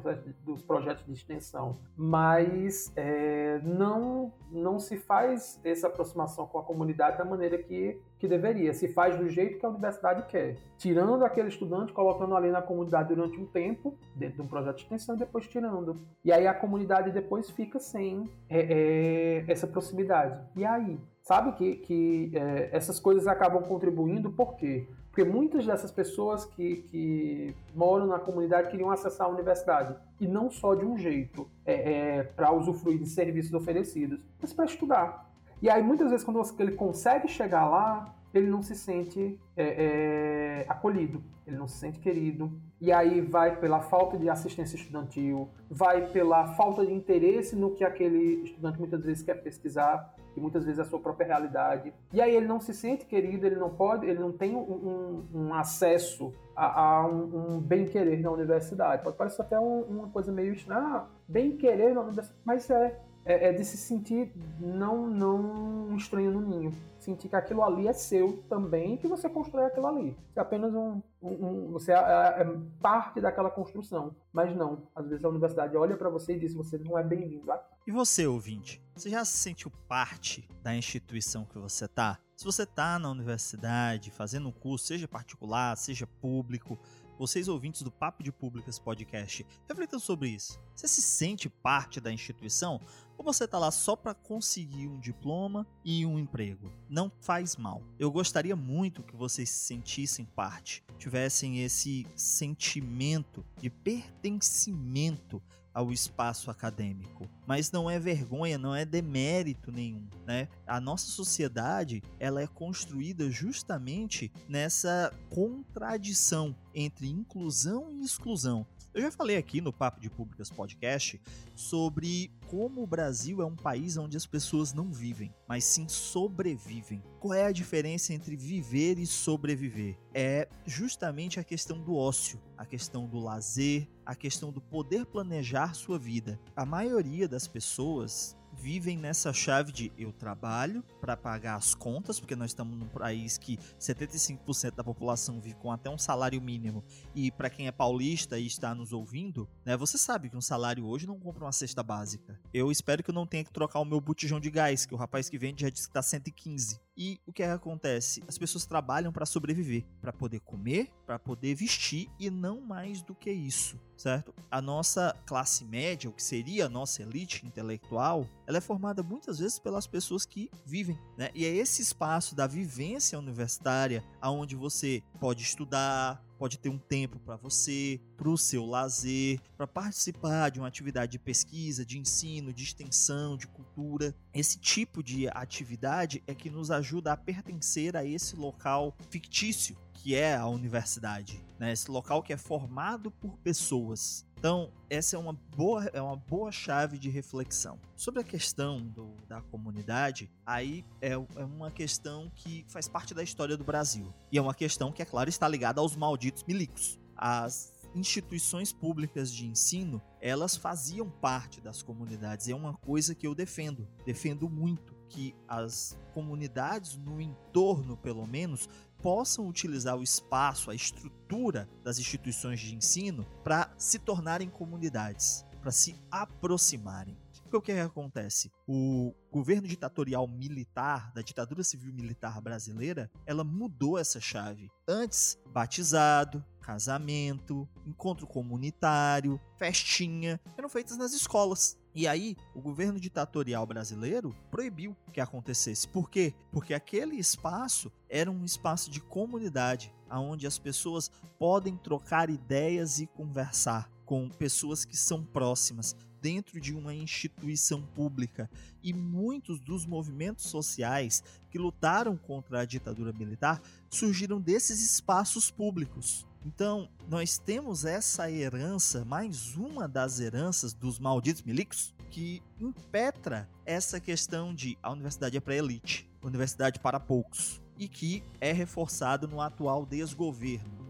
dos projetos de extensão, mas é, não não se faz essa aproximação com a comunidade da maneira que, que deveria. Se faz do jeito que a universidade quer, tirando aquele estudante, colocando ali na comunidade durante um tempo dentro de um projeto de extensão e depois tirando. E aí a comunidade depois fica sem é, é, essa proximidade. E aí, sabe que, que é, essas coisas acabam contribuindo por quê? Porque muitas dessas pessoas que, que moram na comunidade queriam acessar a universidade. E não só de um jeito, é, é para usufruir de serviços oferecidos, mas para estudar. E aí, muitas vezes, quando ele consegue chegar lá, ele não se sente é, é, acolhido, ele não se sente querido. E aí vai pela falta de assistência estudantil, vai pela falta de interesse no que aquele estudante muitas vezes quer pesquisar, e muitas vezes a sua própria realidade. E aí ele não se sente querido, ele não pode, ele não tem um, um, acesso a, a um, um bem-querer na universidade. Pode parecer até uma coisa meio ah, bem-querer na universidade, mas é, é, é, de se sentir não, não estranho no ninho. Sentir que aquilo ali é seu também que você constrói aquilo ali. Você é apenas um. um, um você é, é, é, parte daquela construção. Mas não. Às vezes a universidade olha para você e diz: você não é bem-vindo aqui. E você, ouvinte? Você já se sentiu parte da instituição que você tá? Se você tá na universidade, fazendo um curso, seja particular, seja público, vocês ouvintes do Papo de Públicas Podcast, reflitam sobre isso. Você se sente parte da instituição ou você está lá só para conseguir um diploma e um emprego? Não faz mal. Eu gostaria muito que vocês se sentissem parte, tivessem esse sentimento de pertencimento ao espaço acadêmico. Mas não é vergonha, não é demérito nenhum, né? A nossa sociedade, ela é construída justamente nessa contradição entre inclusão e exclusão. Eu já falei aqui no Papo de Públicas Podcast sobre como o Brasil é um país onde as pessoas não vivem, mas sim sobrevivem. Qual é a diferença entre viver e sobreviver? É justamente a questão do ócio, a questão do lazer, a questão do poder planejar sua vida. A maioria das pessoas vivem nessa chave de eu trabalho para pagar as contas, porque nós estamos num país que 75% da população vive com até um salário mínimo. E para quem é paulista e está nos ouvindo, né, você sabe que um salário hoje não compra uma cesta básica. Eu espero que eu não tenha que trocar o meu botijão de gás, que o rapaz que vende já disse que tá 115. E o que, é que acontece? As pessoas trabalham para sobreviver, para poder comer, para poder vestir e não mais do que isso, certo? A nossa classe média, o que seria a nossa elite intelectual, ela é formada muitas vezes pelas pessoas que vivem, né? E é esse espaço da vivência universitária aonde você pode estudar, pode ter um tempo para você, para o seu lazer, para participar de uma atividade de pesquisa, de ensino, de extensão, de cultura. Esse tipo de atividade é que nos ajuda a pertencer a esse local fictício que é a universidade, né? Esse local que é formado por pessoas. Então, essa é uma boa, é uma boa chave de reflexão. Sobre a questão do, da comunidade, aí é, é uma questão que faz parte da história do Brasil. E é uma questão que, é claro, está ligada aos malditos milicos. As instituições públicas de ensino, elas faziam parte das comunidades. É uma coisa que eu defendo, defendo muito que as comunidades no entorno, pelo menos, possam utilizar o espaço, a estrutura das instituições de ensino para se tornarem comunidades, para se aproximarem. Porque o que, é que acontece? O governo ditatorial militar, da ditadura civil militar brasileira, ela mudou essa chave. Antes, batizado, casamento, encontro comunitário, festinha, eram feitas nas escolas. E aí, o governo ditatorial brasileiro proibiu que acontecesse. Por quê? Porque aquele espaço era um espaço de comunidade, onde as pessoas podem trocar ideias e conversar com pessoas que são próximas dentro de uma instituição pública. E muitos dos movimentos sociais que lutaram contra a ditadura militar surgiram desses espaços públicos. Então, nós temos essa herança, mais uma das heranças dos malditos milicos, que impetra essa questão de a universidade é para elite, universidade para poucos, e que é reforçado no atual desgoverno.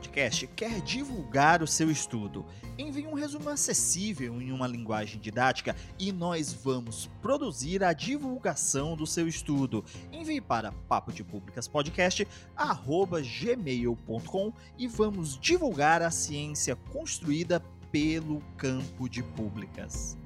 Podcast quer divulgar o seu estudo. Envie um resumo acessível em uma linguagem didática e nós vamos produzir a divulgação do seu estudo. Envie para papo de públicas podcast gmail.com e vamos divulgar a ciência construída pelo campo de públicas.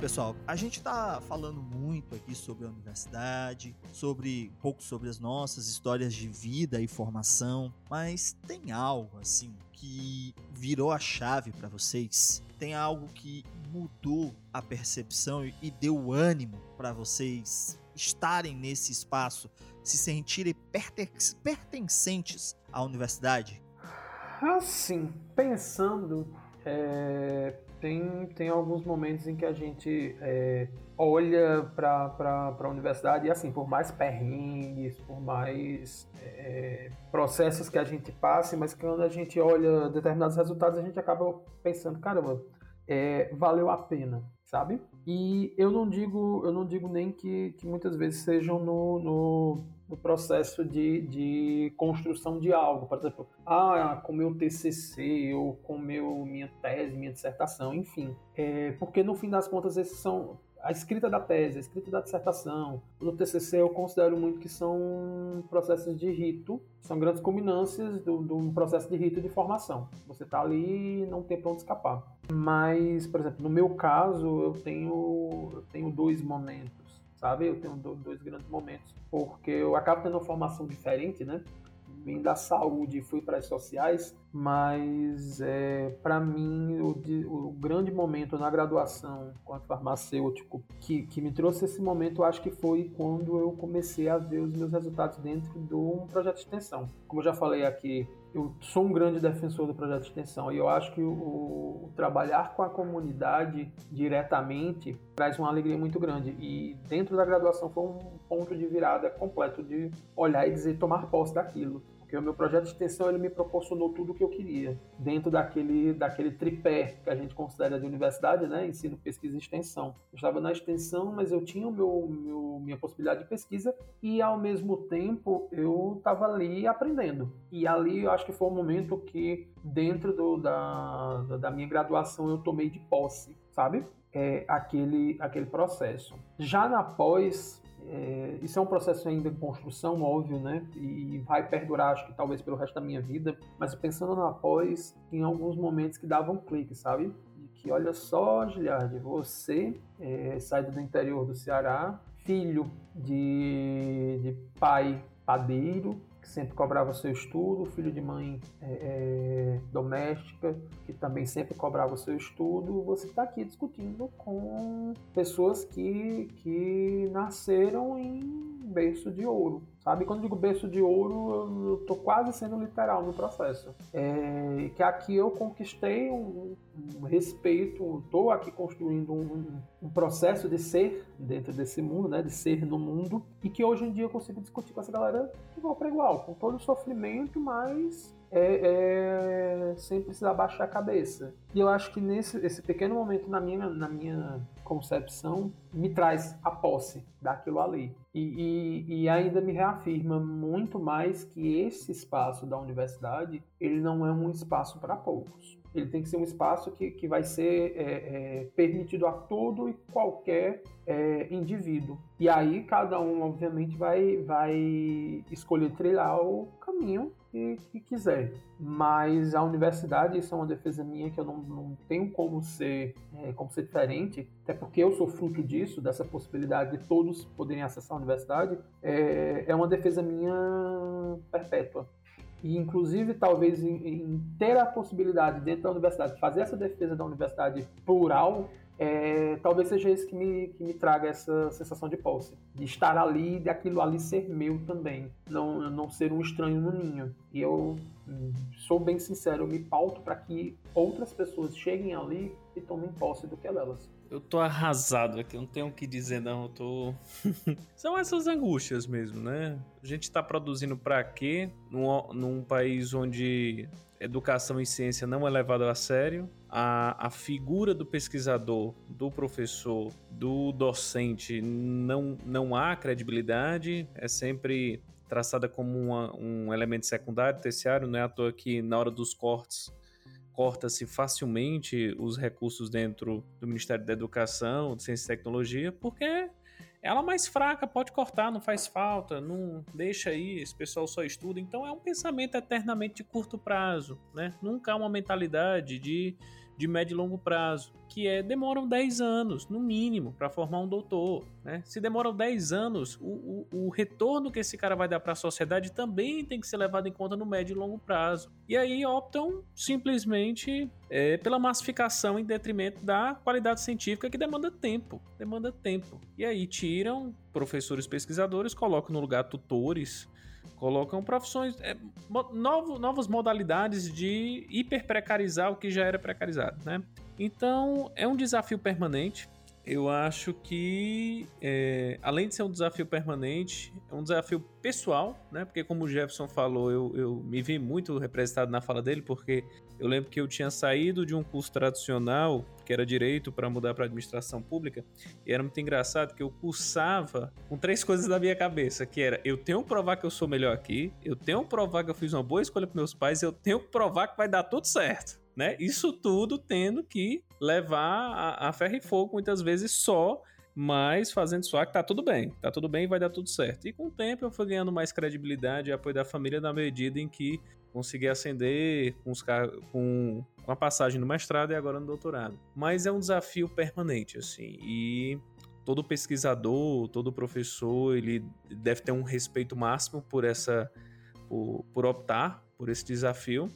Pessoal, a gente está falando muito aqui sobre a universidade, sobre um pouco sobre as nossas histórias de vida e formação, mas tem algo assim que virou a chave para vocês? Tem algo que mudou a percepção e deu ânimo para vocês estarem nesse espaço, se sentirem pertencentes à universidade? Assim, pensando, é, tem, tem alguns momentos em que a gente é, olha para a universidade e, assim, por mais perrengues, por mais é, processos que a gente passe, mas quando a gente olha determinados resultados, a gente acaba pensando, caramba, é, valeu a pena, sabe? E eu não digo, eu não digo nem que, que muitas vezes sejam no, no no processo de, de construção de algo. Por exemplo, ah, com meu TCC ou com meu, minha tese, minha dissertação, enfim. É, porque no fim das contas esses são a escrita da tese, a escrita da dissertação, no TCC eu considero muito que são processos de rito, são grandes culminâncias do, do processo de rito de formação. Você está ali e não tem para onde escapar. Mas, por exemplo, no meu caso, eu tenho, eu tenho dois momentos sabe? Eu tenho dois grandes momentos, porque eu acabo tendo uma formação diferente, né? Vim da saúde e fui para as sociais, mas é, para mim o, o, grande momento na graduação quanto farmacêutico que, que me trouxe esse momento, acho que foi quando eu comecei a ver os meus resultados dentro do projeto de extensão. Como eu já falei aqui, eu sou um grande defensor do projeto de extensão e eu acho que o, o, trabalhar com a comunidade diretamente traz uma alegria muito grande. E dentro da graduação foi um ponto de virada completo de olhar e dizer tomar posse daquilo porque o meu projeto de extensão ele me proporcionou tudo o que eu queria dentro daquele, daquele tripé que a gente considera de universidade, né? Ensino, pesquisa e extensão. Eu estava na extensão, mas eu tinha o meu, meu minha possibilidade de pesquisa e ao mesmo tempo eu estava ali aprendendo. E ali eu acho que foi um momento que dentro do, da, da minha graduação eu tomei de posse, sabe? É, aquele, aquele processo. Já na pós, é, isso é um processo ainda em construção, óbvio, né? E vai perdurar, acho que talvez pelo resto da minha vida. Mas pensando no após, em alguns momentos que davam um clique, sabe? De que, olha só, Giliard, você é, saído do interior do Ceará, filho de, de pai padeiro, sempre cobrava seu estudo, filho de mãe é, é, doméstica, que também sempre cobrava seu estudo, você está aqui discutindo com pessoas que, que nasceram em berço de ouro, sabe? Quando eu digo berço de ouro, eu estou quase sendo literal no processo. É, que aqui eu conquistei um, um respeito, estou aqui construindo um, um, processo de ser dentro desse mundo, né? De ser no mundo, e que hoje em dia eu consigo discutir com essa galera igual para igual, com todo o sofrimento, mas é, é, sem precisar baixar a cabeça. E eu acho que nesse esse pequeno momento na minha, na minha concepção me traz a posse daquilo ali. E, e, e, ainda me reafirma muito mais que esse espaço da universidade ele não é um espaço para poucos. Ele tem que ser um espaço que, que vai ser é, é, permitido a todo e qualquer é, indivíduo. E aí cada um, obviamente, vai, vai escolher trilhar o caminho que, que, quiser. Mas a universidade, isso é uma defesa minha que eu não, não tenho como ser, é, como ser diferente, até porque eu sou fruto disso, dessa possibilidade de todos poderem acessar a universidade, é, é uma defesa minha perpétua. E, inclusive, talvez em, em ter a possibilidade dentro da universidade de fazer essa defesa da universidade plural, é, talvez seja isso que me, que me traga essa sensação de posse. De estar ali, de aquilo ali ser meu também. Não, não ser um estranho no ninho. E eu hum, sou bem sincero, eu me pauto para que outras pessoas cheguem ali e tomem posse do que é delas. Eu tô arrasado aqui, não tenho o que dizer não, eu tô... São essas angústias mesmo, né? A gente tá produzindo para quê? Num, num país onde educação e ciência não é levada a sério, a, a figura do pesquisador, do professor, do docente não, não há credibilidade, é sempre traçada como uma, um elemento secundário, terciário, não é à toa que na hora dos cortes corta-se facilmente os recursos dentro do Ministério da Educação, de Ciência e Tecnologia, porque ela mais fraca, pode cortar, não faz falta, não deixa aí, esse pessoal só estuda. Então é um pensamento eternamente de curto prazo, né? Nunca há uma mentalidade de de médio e longo prazo, que é demoram 10 anos, no mínimo, para formar um doutor. Né? Se demoram 10 anos, o, o, o retorno que esse cara vai dar para a sociedade também tem que ser levado em conta no médio e longo prazo. E aí optam simplesmente é, pela massificação em detrimento da qualidade científica que demanda tempo. Demanda tempo. E aí tiram professores pesquisadores, colocam no lugar tutores colocam profissões, é, novo, novas modalidades de hiperprecarizar o que já era precarizado, né? Então é um desafio permanente. Eu acho que, é, além de ser um desafio permanente, é um desafio pessoal, né? Porque, como o Jefferson falou, eu, eu me vi muito representado na fala dele, porque eu lembro que eu tinha saído de um curso tradicional, que era direito, para mudar para administração pública, e era muito engraçado que eu cursava com três coisas na minha cabeça, que era eu tenho que provar que eu sou melhor aqui, eu tenho que provar que eu fiz uma boa escolha para meus pais, eu tenho que provar que vai dar tudo certo. Né? Isso tudo tendo que levar a, a ferro e fogo, muitas vezes só mas fazendo só que tá tudo bem, tá tudo bem e vai dar tudo certo. E com o tempo eu fui ganhando mais credibilidade e apoio da família na medida em que consegui ascender com, os, com, com a passagem no mestrado e agora no doutorado. Mas é um desafio permanente, assim, e todo pesquisador, todo professor, ele deve ter um respeito máximo por essa, por, por optar por esse desafio.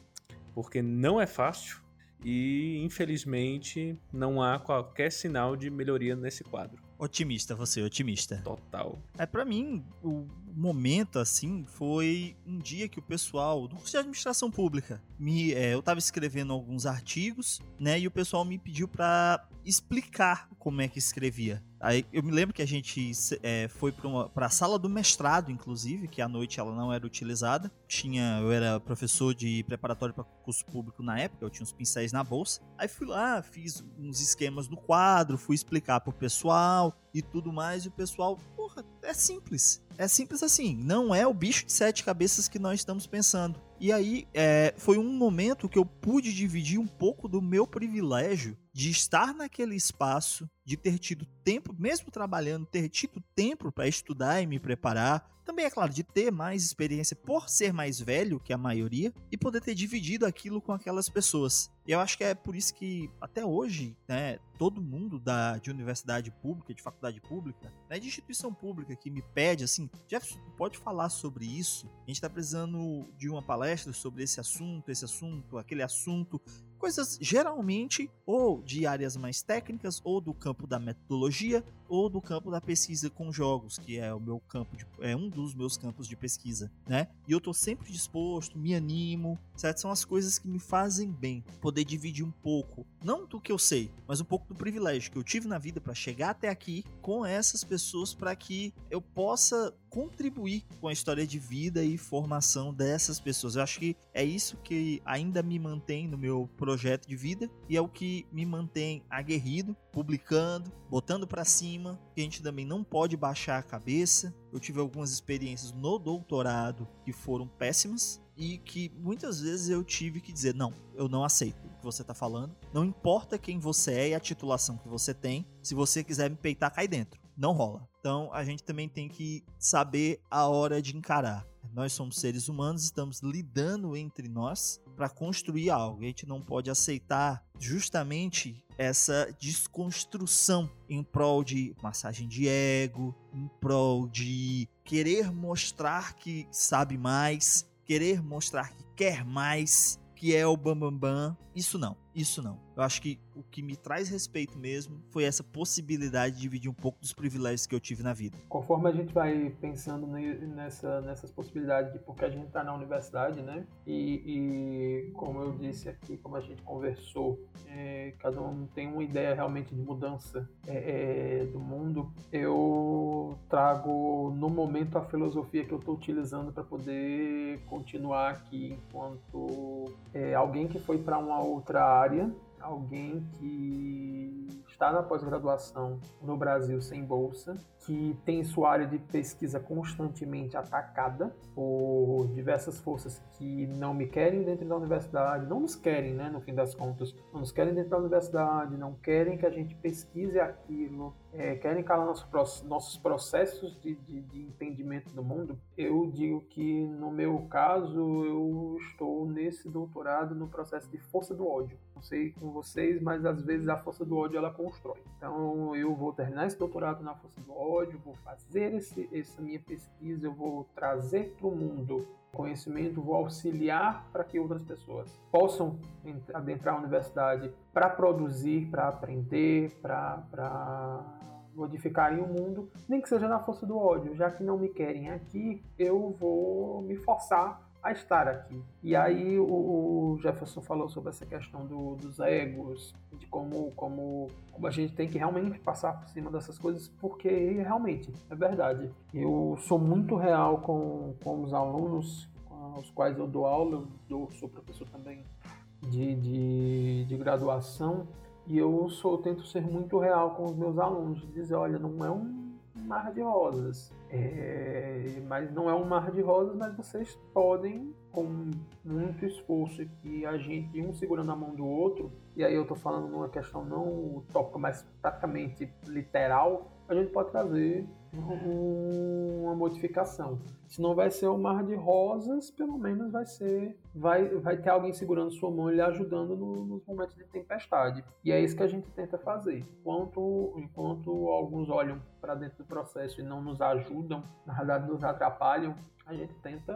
Porque não é fácil e infelizmente não há qualquer sinal de melhoria nesse quadro. Otimista, você, otimista. Total. É, para mim, o momento, assim, foi um dia que o pessoal do curso de administração pública, me, é, eu tava escrevendo alguns artigos, né, e o pessoal me pediu para explicar como é que escrevia. Aí eu me lembro que a gente é, foi para a sala do mestrado, inclusive, que à noite ela não era utilizada. Tinha, eu era professor de preparatório para curso público na época, eu tinha uns pincéis na bolsa. Aí fui lá, fiz uns esquemas do quadro, fui explicar pro pessoal e tudo mais, e o pessoal, porra, é simples. É simples assim, não é o bicho de sete cabeças que nós estamos pensando. E aí é, foi um momento que eu pude dividir um pouco do meu privilégio de estar naquele espaço, de ter tido tempo, mesmo trabalhando, ter tido tempo para estudar e me preparar. Também, é claro, de ter mais experiência por ser mais velho que a maioria e poder ter dividido aquilo com aquelas pessoas. E eu acho que é por isso que até hoje, né, todo mundo da, de universidade pública, de faculdade pública, né, de instituição pública que me pede assim, Jefferson, pode falar sobre isso? A gente está precisando de uma palestra sobre esse assunto, esse assunto, aquele assunto coisas geralmente ou de áreas mais técnicas, ou do campo da metodologia, ou do campo da pesquisa com jogos, que é o meu campo de, é um dos meus campos de pesquisa, né? E eu tô sempre disposto, me animo, certo? São as coisas que me fazem bem. Poder dividir um pouco, não do que eu sei, mas um pouco do privilégio que eu tive na vida para chegar até aqui com essas pessoas para que eu possa contribuir com a história de vida e formação dessas pessoas. Eu acho que é isso que ainda me mantém no meu projeto de vida e é o que me mantém aguerrido, publicando, botando para cima, que a gente também não pode baixar a cabeça. Eu tive algumas experiências no doutorado que foram péssimas e que muitas vezes eu tive que dizer: não, eu não aceito que você está falando. Não importa quem você é e a titulação que você tem, se você quiser me peitar, cai dentro. Não rola. Então a gente também tem que saber a hora de encarar. Nós somos seres humanos, estamos lidando entre nós para construir algo. A gente não pode aceitar justamente essa desconstrução em prol de massagem de ego, em prol de querer mostrar que sabe mais, querer mostrar que quer mais, que é o bambambam. Bam, bam. Isso não, isso não. Eu acho que o que me traz respeito mesmo foi essa possibilidade de dividir um pouco dos privilégios que eu tive na vida. Conforme a gente vai pensando nessa, nessas possibilidades de porque a gente está na universidade, né? E, e, como eu disse aqui, como a gente conversou, é, cada um tem uma ideia realmente de mudança é, é, do mundo. Eu trago no momento a filosofia que eu estou utilizando para poder continuar aqui enquanto é, alguém que foi para uma outra área alguém que está na pós-graduação no Brasil sem bolsa, que tem sua área de pesquisa constantemente atacada por diversas forças que não me querem dentro da universidade, não nos querem, né, no fim das contas, não nos querem dentro da universidade, não querem que a gente pesquise aquilo, é, querem calar nosso, nossos processos de, de, de, entendimento do mundo. Eu digo que, no meu caso, eu estou nesse doutorado no processo de força do ódio. Não sei com vocês, mas às vezes a força do ódio ela constrói. Então eu vou terminar esse doutorado na força do ódio, vou fazer esse, essa minha pesquisa, eu vou trazer para o mundo conhecimento, vou auxiliar para que outras pessoas possam adentrar a universidade para produzir, para aprender, para modificarem o mundo, nem que seja na força do ódio, já que não me querem aqui, eu vou me forçar a estar aqui. E aí o, Jefferson falou sobre essa questão do, dos egos, de como, como, como a gente tem que realmente passar por cima dessas coisas, porque realmente é verdade. Eu sou muito real com, com os alunos aos quais eu dou aula, eu dou, sou professor também de, de, de graduação, e eu sou, tento ser muito real com os meus alunos, dizer, olha, não é um mar de rosas. É, mas não é um mar de rosas, mas vocês podem, com muito esforço e a gente um segurando a mão do outro, e aí eu estou falando numa questão não utópica, mas praticamente literal, a gente pode trazer uma modificação. Se não vai ser um mar de rosas, pelo menos vai ser, vai, vai ter alguém segurando sua mão e lhe ajudando no, nos momentos de tempestade. E é isso que a gente tenta fazer. Enquanto, enquanto alguns olham para dentro do processo e não nos ajudam, na verdade nos atrapalham, a gente tenta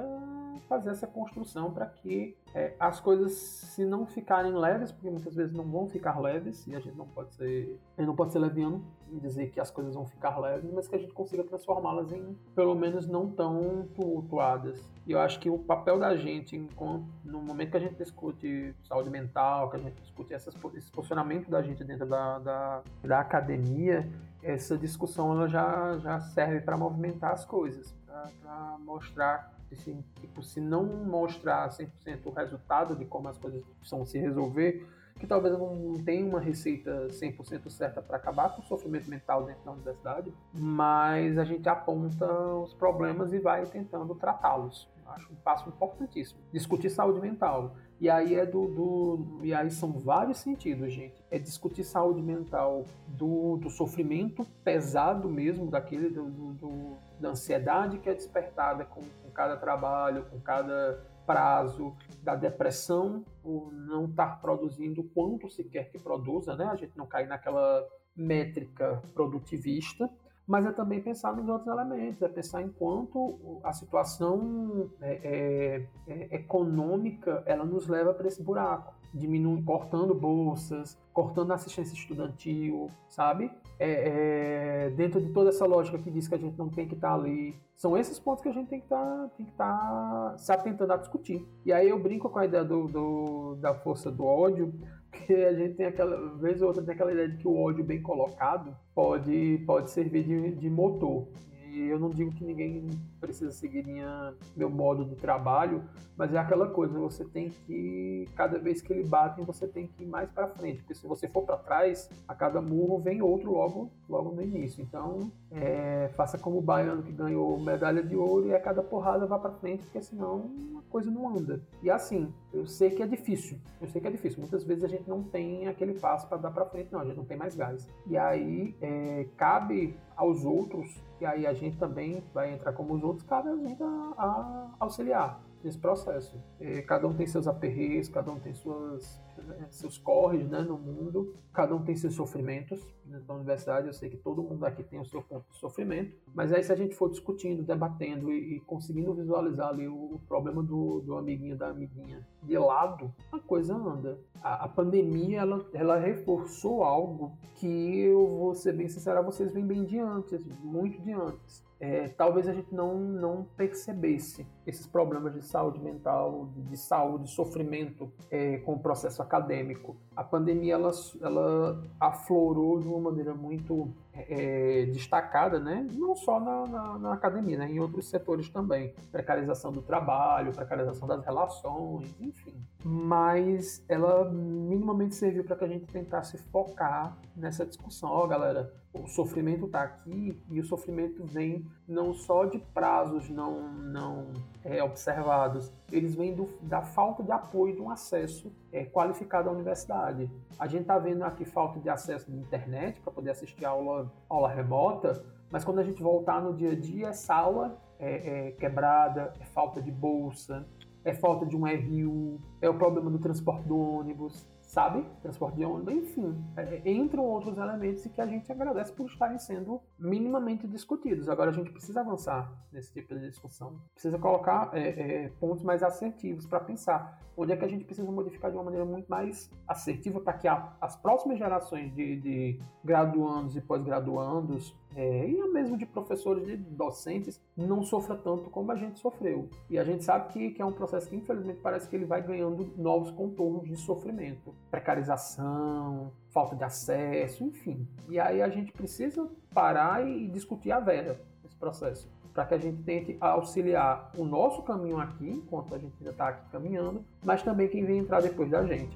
fazer essa construção para que é, as coisas, se não ficarem leves, porque muitas vezes não vão ficar leves, e a gente não pode ser, a não pode ser leviano em dizer que as coisas vão ficar leves, mas que a gente consiga transformá-las em, pelo menos, não tão tumultuadas. E eu acho que o papel da gente, enquanto, no momento que a gente discute saúde mental, que a gente discute essas, esse posicionamento da gente dentro da, da, da academia, essa discussão ela já, já serve para movimentar as coisas para mostrar se, tipo, se não mostrar 100% o resultado de como as coisas precisam se resolver, que talvez não tenha uma receita 100% certa para acabar com o sofrimento mental dentro da universidade, mas a gente aponta os problemas e vai tentando tratá-los. Acho um passo importantíssimo. Discutir saúde mental. E aí é do, do, E aí são vários sentidos, gente. É discutir saúde mental do, do sofrimento pesado mesmo, daquele do, do, da ansiedade que é despertada com, com cada trabalho, com cada prazo, da depressão, o não estar produzindo quanto se quer que produza, né? A gente não cair naquela métrica produtivista mas é também pensar nos outros elementos, é pensar em quanto a situação é, é, é, econômica ela nos leva para esse buraco, diminuindo, cortando bolsas, cortando assistência estudantil, sabe? É, é, dentro de toda essa lógica que diz que a gente não tem que estar tá ali, são esses pontos que a gente tem que tá, estar tá se atentando a discutir. E aí eu brinco com a ideia do, do da força do ódio, porque a gente tem aquela vez ou outra tem aquela ideia de que o ódio bem colocado pode, pode servir de, de motor. E eu não digo que ninguém precisa seguir minha, meu modo de trabalho, mas é aquela coisa, você tem que, cada vez que ele bate, você tem que ir mais para frente, porque se você for para trás, a cada murro vem outro logo, logo no início. Então, é, faça como o baiano que ganhou medalha de ouro e a cada porrada vá para frente, porque senão a coisa não anda. E assim, eu sei que é difícil, eu sei que é difícil. Muitas vezes a gente não tem aquele passo para dar para frente, não, a gente não tem mais gás. E aí, é, cabe aos outros, e aí a gente também vai entrar como os outros, cabe a gente a, a auxiliar nesse processo. É, cada um tem seus aperreios, cada um tem suas, né, seus corres né, no mundo, cada um tem seus sofrimentos. Na universidade eu sei que todo mundo aqui tem o seu ponto de sofrimento, mas aí se a gente for discutindo, debatendo e, e conseguindo visualizar ali o, o problema do, do, amiguinho, da amiguinha de lado, a coisa anda. A, a, pandemia, ela, ela reforçou algo que eu vou ser bem sincero, vocês vêm bem de antes, muito de antes é, talvez a gente não, não percebesse esses problemas de saúde mental, de, de saúde, sofrimento é, com o processo acadêmico. A pandemia ela, ela aflorou de uma maneira muito é, destacada, né? não só na, na, na, academia, né? em outros setores também. Precarização do trabalho, precarização das relações, enfim. Mas ela minimamente serviu para que a gente tentasse focar nessa discussão. Ó, oh, galera, o sofrimento está aqui e o sofrimento vem não só de prazos não, não é, observados, eles vêm do, da falta de apoio de um acesso é, qualificado à universidade. A gente está vendo aqui falta de acesso de internet para poder assistir aula, aula remota, mas quando a gente voltar no dia a dia, essa aula é, é quebrada, é falta de bolsa, é falta de um RU, é o problema do transporte do ônibus, sabe? Transporte de ônibus, enfim. É, entram outros elementos que a gente agradece por estarem sendo minimamente discutidos. Agora a gente precisa avançar nesse tipo de discussão. Precisa colocar é, é, pontos mais assertivos para pensar onde é que a gente precisa modificar de uma maneira muito mais assertiva para que a, as próximas gerações de, de graduandos e pós-graduandos é, e mesmo de professores, de docentes, não sofra tanto como a gente sofreu. E a gente sabe que, que é um processo que, infelizmente, parece que ele vai ganhando novos contornos de sofrimento. Precarização, falta de acesso, enfim. E aí a gente precisa parar e discutir a vera nesse processo. Para que a gente tente auxiliar o nosso caminho aqui, enquanto a gente ainda está aqui caminhando, mas também quem vem entrar depois da gente.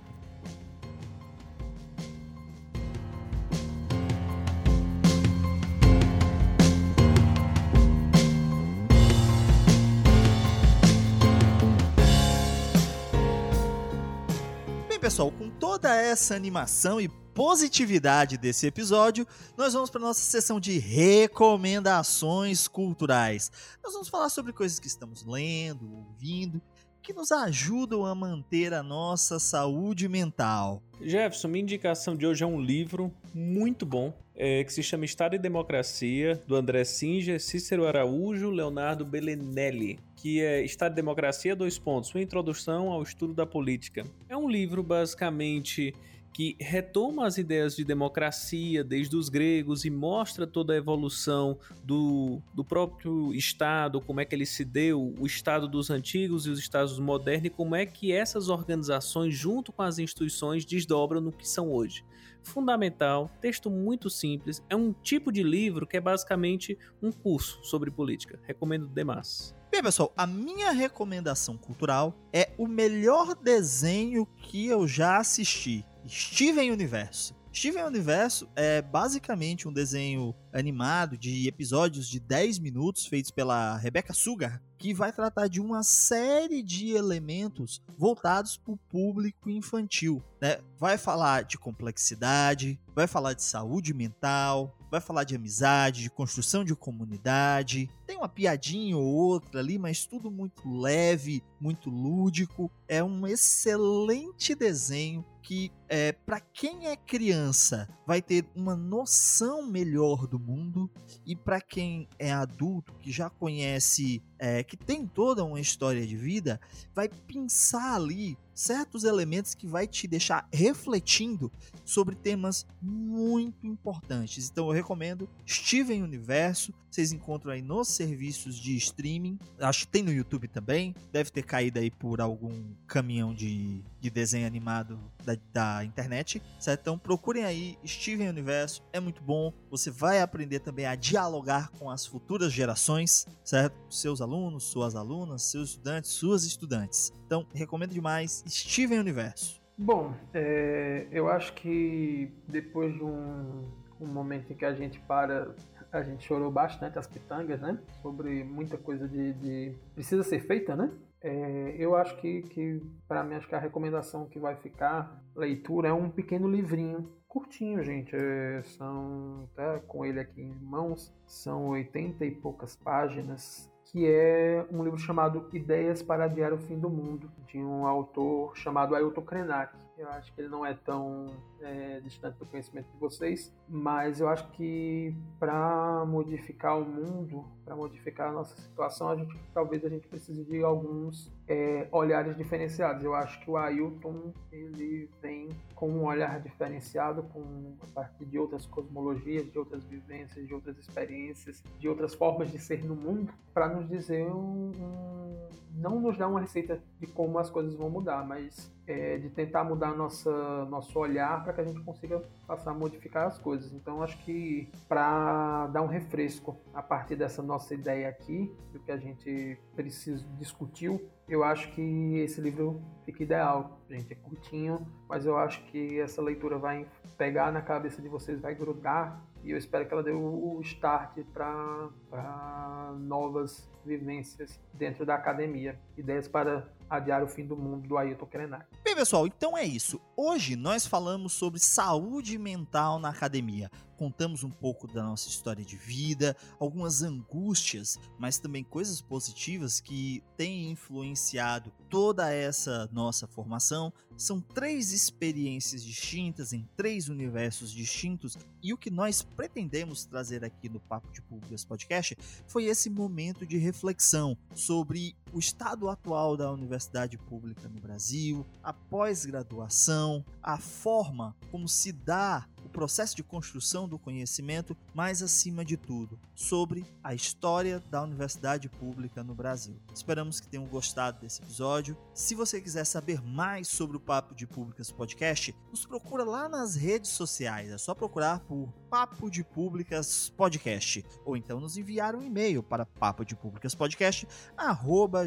pessoal, com toda essa animação e positividade desse episódio, nós vamos para nossa sessão de recomendações culturais. Nós vamos falar sobre coisas que estamos lendo, ouvindo, que nos ajudam a manter a nossa saúde mental. Jefferson, minha indicação de hoje é um livro muito bom, é, que se chama Estado e Democracia, do André Singer, Cícero Araújo, Leonardo Belenelli, que é Estado e Democracia, dois pontos, uma introdução ao estudo da política. É um livro basicamente que retoma as ideias de democracia desde os gregos e mostra toda a evolução do, do próprio Estado, como é que ele se deu, o Estado dos antigos e os Estados modernos, e como é que essas organizações, junto com as instituições, desdobram no que são hoje. Fundamental, texto muito simples, é um tipo de livro que é basicamente um curso sobre política. Recomendo demais. Bem, pessoal, a minha recomendação cultural é o melhor desenho que eu já assisti. Steven Universo. Steven Universo é basicamente um desenho animado de episódios de 10 minutos feitos pela Rebecca Sugar, que vai tratar de uma série de elementos voltados para o público infantil. Né? Vai falar de complexidade, vai falar de saúde mental, vai falar de amizade, de construção de comunidade. Tem uma piadinha ou outra ali, mas tudo muito leve, muito lúdico. É um excelente desenho que é, para quem é criança vai ter uma noção melhor do mundo e para quem é adulto que já conhece, é, que tem toda uma história de vida, vai pensar ali certos elementos que vai te deixar refletindo sobre temas muito importantes. Então eu recomendo Steven Universo. Vocês encontram aí nos serviços de streaming. Acho que tem no YouTube também. Deve ter caído aí por algum caminhão de, de desenho animado da, da internet. Certo? Então procurem aí Steven Universo. É muito bom. Você vai aprender também a dialogar com as futuras gerações, certo? Seus alunos, suas alunas, seus estudantes, suas estudantes. Então recomendo demais Steven Universo. Bom, é, eu acho que depois de um, um momento em que a gente para a gente chorou bastante as pitangas, né? Sobre muita coisa de, de... precisa ser feita, né? É, eu acho que, que para mim, acho que a recomendação que vai ficar, leitura, é um pequeno livrinho, curtinho, gente. É, são, até com ele aqui em mãos, são 80 e poucas páginas, que é um livro chamado Ideias para Adiar o Fim do Mundo, de um autor chamado Ailton Krenak. Eu acho que ele não é tão é, distante do conhecimento de vocês, mas eu acho que para modificar o mundo, para modificar a nossa situação, a gente talvez a gente precise de alguns é, olhares diferenciados. Eu acho que o Ailton ele vem com um olhar diferenciado, com a partir de outras cosmologias, de outras vivências, de outras experiências, de outras formas de ser no mundo, para nos dizer um, um, não nos dar uma receita de como as coisas vão mudar, mas é, de tentar mudar nossa, nosso olhar para que a gente consiga passar a modificar as coisas. Então, acho que para dar um refresco a partir dessa nossa ideia aqui, do que a gente precisa discutiu, eu acho que esse livro fica ideal. Gente, é curtinho, mas eu acho que essa leitura vai pegar na cabeça de vocês, vai grudar e eu espero que ela dê o start para novas vivências dentro da academia. Ideias para adiar o fim do mundo do Ailton Krenak. Bem, pessoal, então é isso. Hoje nós falamos sobre saúde mental na academia. Contamos um pouco da nossa história de vida, algumas angústias, mas também coisas positivas que têm influenciado toda essa nossa formação. São três experiências distintas em três universos distintos e o que nós pretendemos trazer aqui no Papo de Públicas Podcast foi esse momento de reflexão sobre o estado atual da universidade pública no Brasil, a pós-graduação, a forma como se dá processo de construção do conhecimento, mas acima de tudo, sobre a história da universidade pública no Brasil. Esperamos que tenham gostado desse episódio. Se você quiser saber mais sobre o Papo de Públicas Podcast, nos procura lá nas redes sociais. É só procurar por Papo de Públicas Podcast ou então nos enviar um e-mail para papo de públicas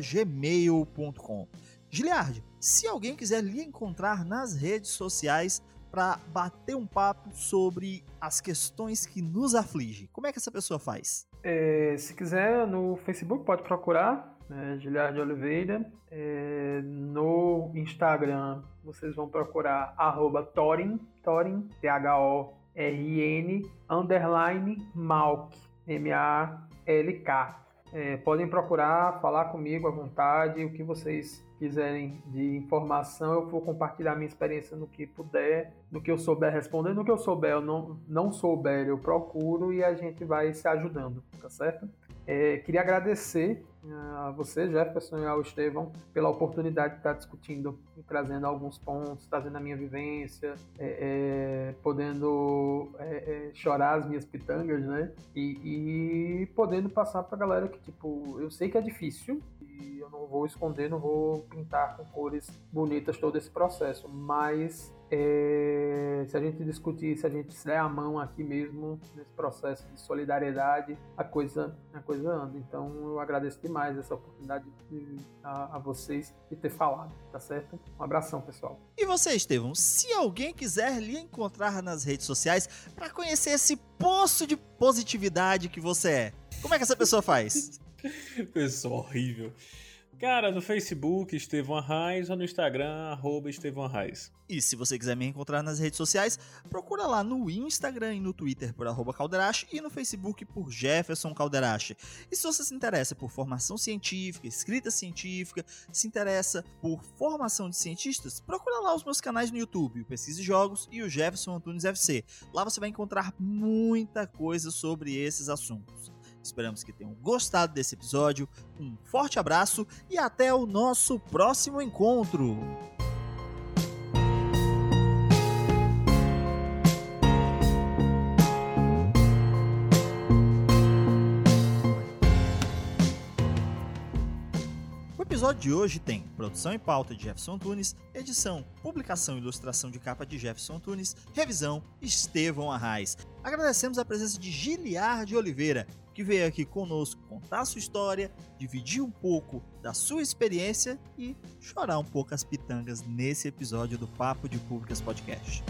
gmail.com. Giliard, se alguém quiser lhe encontrar nas redes sociais, para bater um papo sobre as questões que nos afligem. Como é que essa pessoa faz? É, se quiser, no Facebook pode procurar né, de Oliveira. É, no Instagram, vocês vão procurar arroba Torin, T-H-O-R-I-N, underline Malk, M-A-L-K. É, podem procurar, falar comigo à vontade, o que vocês quiserem de informação, eu vou compartilhar minha experiência no que puder, no que eu souber responder, no que eu souber, eu não, não souber, eu procuro e a gente vai se ajudando, tá certo? É, queria agradecer a você, Jefferson, e ao Estevão, pela oportunidade de estar discutindo e trazendo alguns pontos, trazendo a minha vivência, é, é, podendo é, é chorar as minhas pitangas, né? E, e podendo passar para a galera que, tipo, eu sei que é difícil, e eu não vou esconder, não vou pintar com cores bonitas todo esse processo, mas é, se a gente discutir, se a gente se der a mão aqui mesmo nesse processo de solidariedade, a coisa, a coisa anda. Então eu agradeço demais essa oportunidade de, a, a, vocês de ter falado, tá certo? Um abração, pessoal. E você, Estevão, se alguém quiser lhe encontrar nas redes sociais para conhecer esse poço de positividade que você é, como é que essa pessoa faz? pessoa horrível. Cara, no Facebook, Estevão Arraes, ou no Instagram, arroba Estevão Arraes. E se você quiser me encontrar nas redes sociais, procura lá no Instagram e no Twitter por arroba Calderache e no Facebook por Jefferson Calderache. E se você se interessa por formação científica, escrita científica, se interessa por formação de cientistas, procura lá os meus canais no YouTube, o Pesquisa Jogos e o Jefferson Antunes FC. Lá você vai encontrar muita coisa sobre esses assuntos. Esperamos que tenham gostado desse episódio. Um forte abraço e até o nosso próximo encontro. O episódio de hoje tem produção e pauta de Jefferson Antunes, edição, publicação e ilustração de capa de Jefferson Antunes, revisão Estevão Arraes. Agradecemos a presença de Giliard de Oliveira, que veio aqui conosco contar sua história, dividir um pouco da sua experiência e chorar um pouco as pitangas nesse episódio do Papo de Públicas Podcast.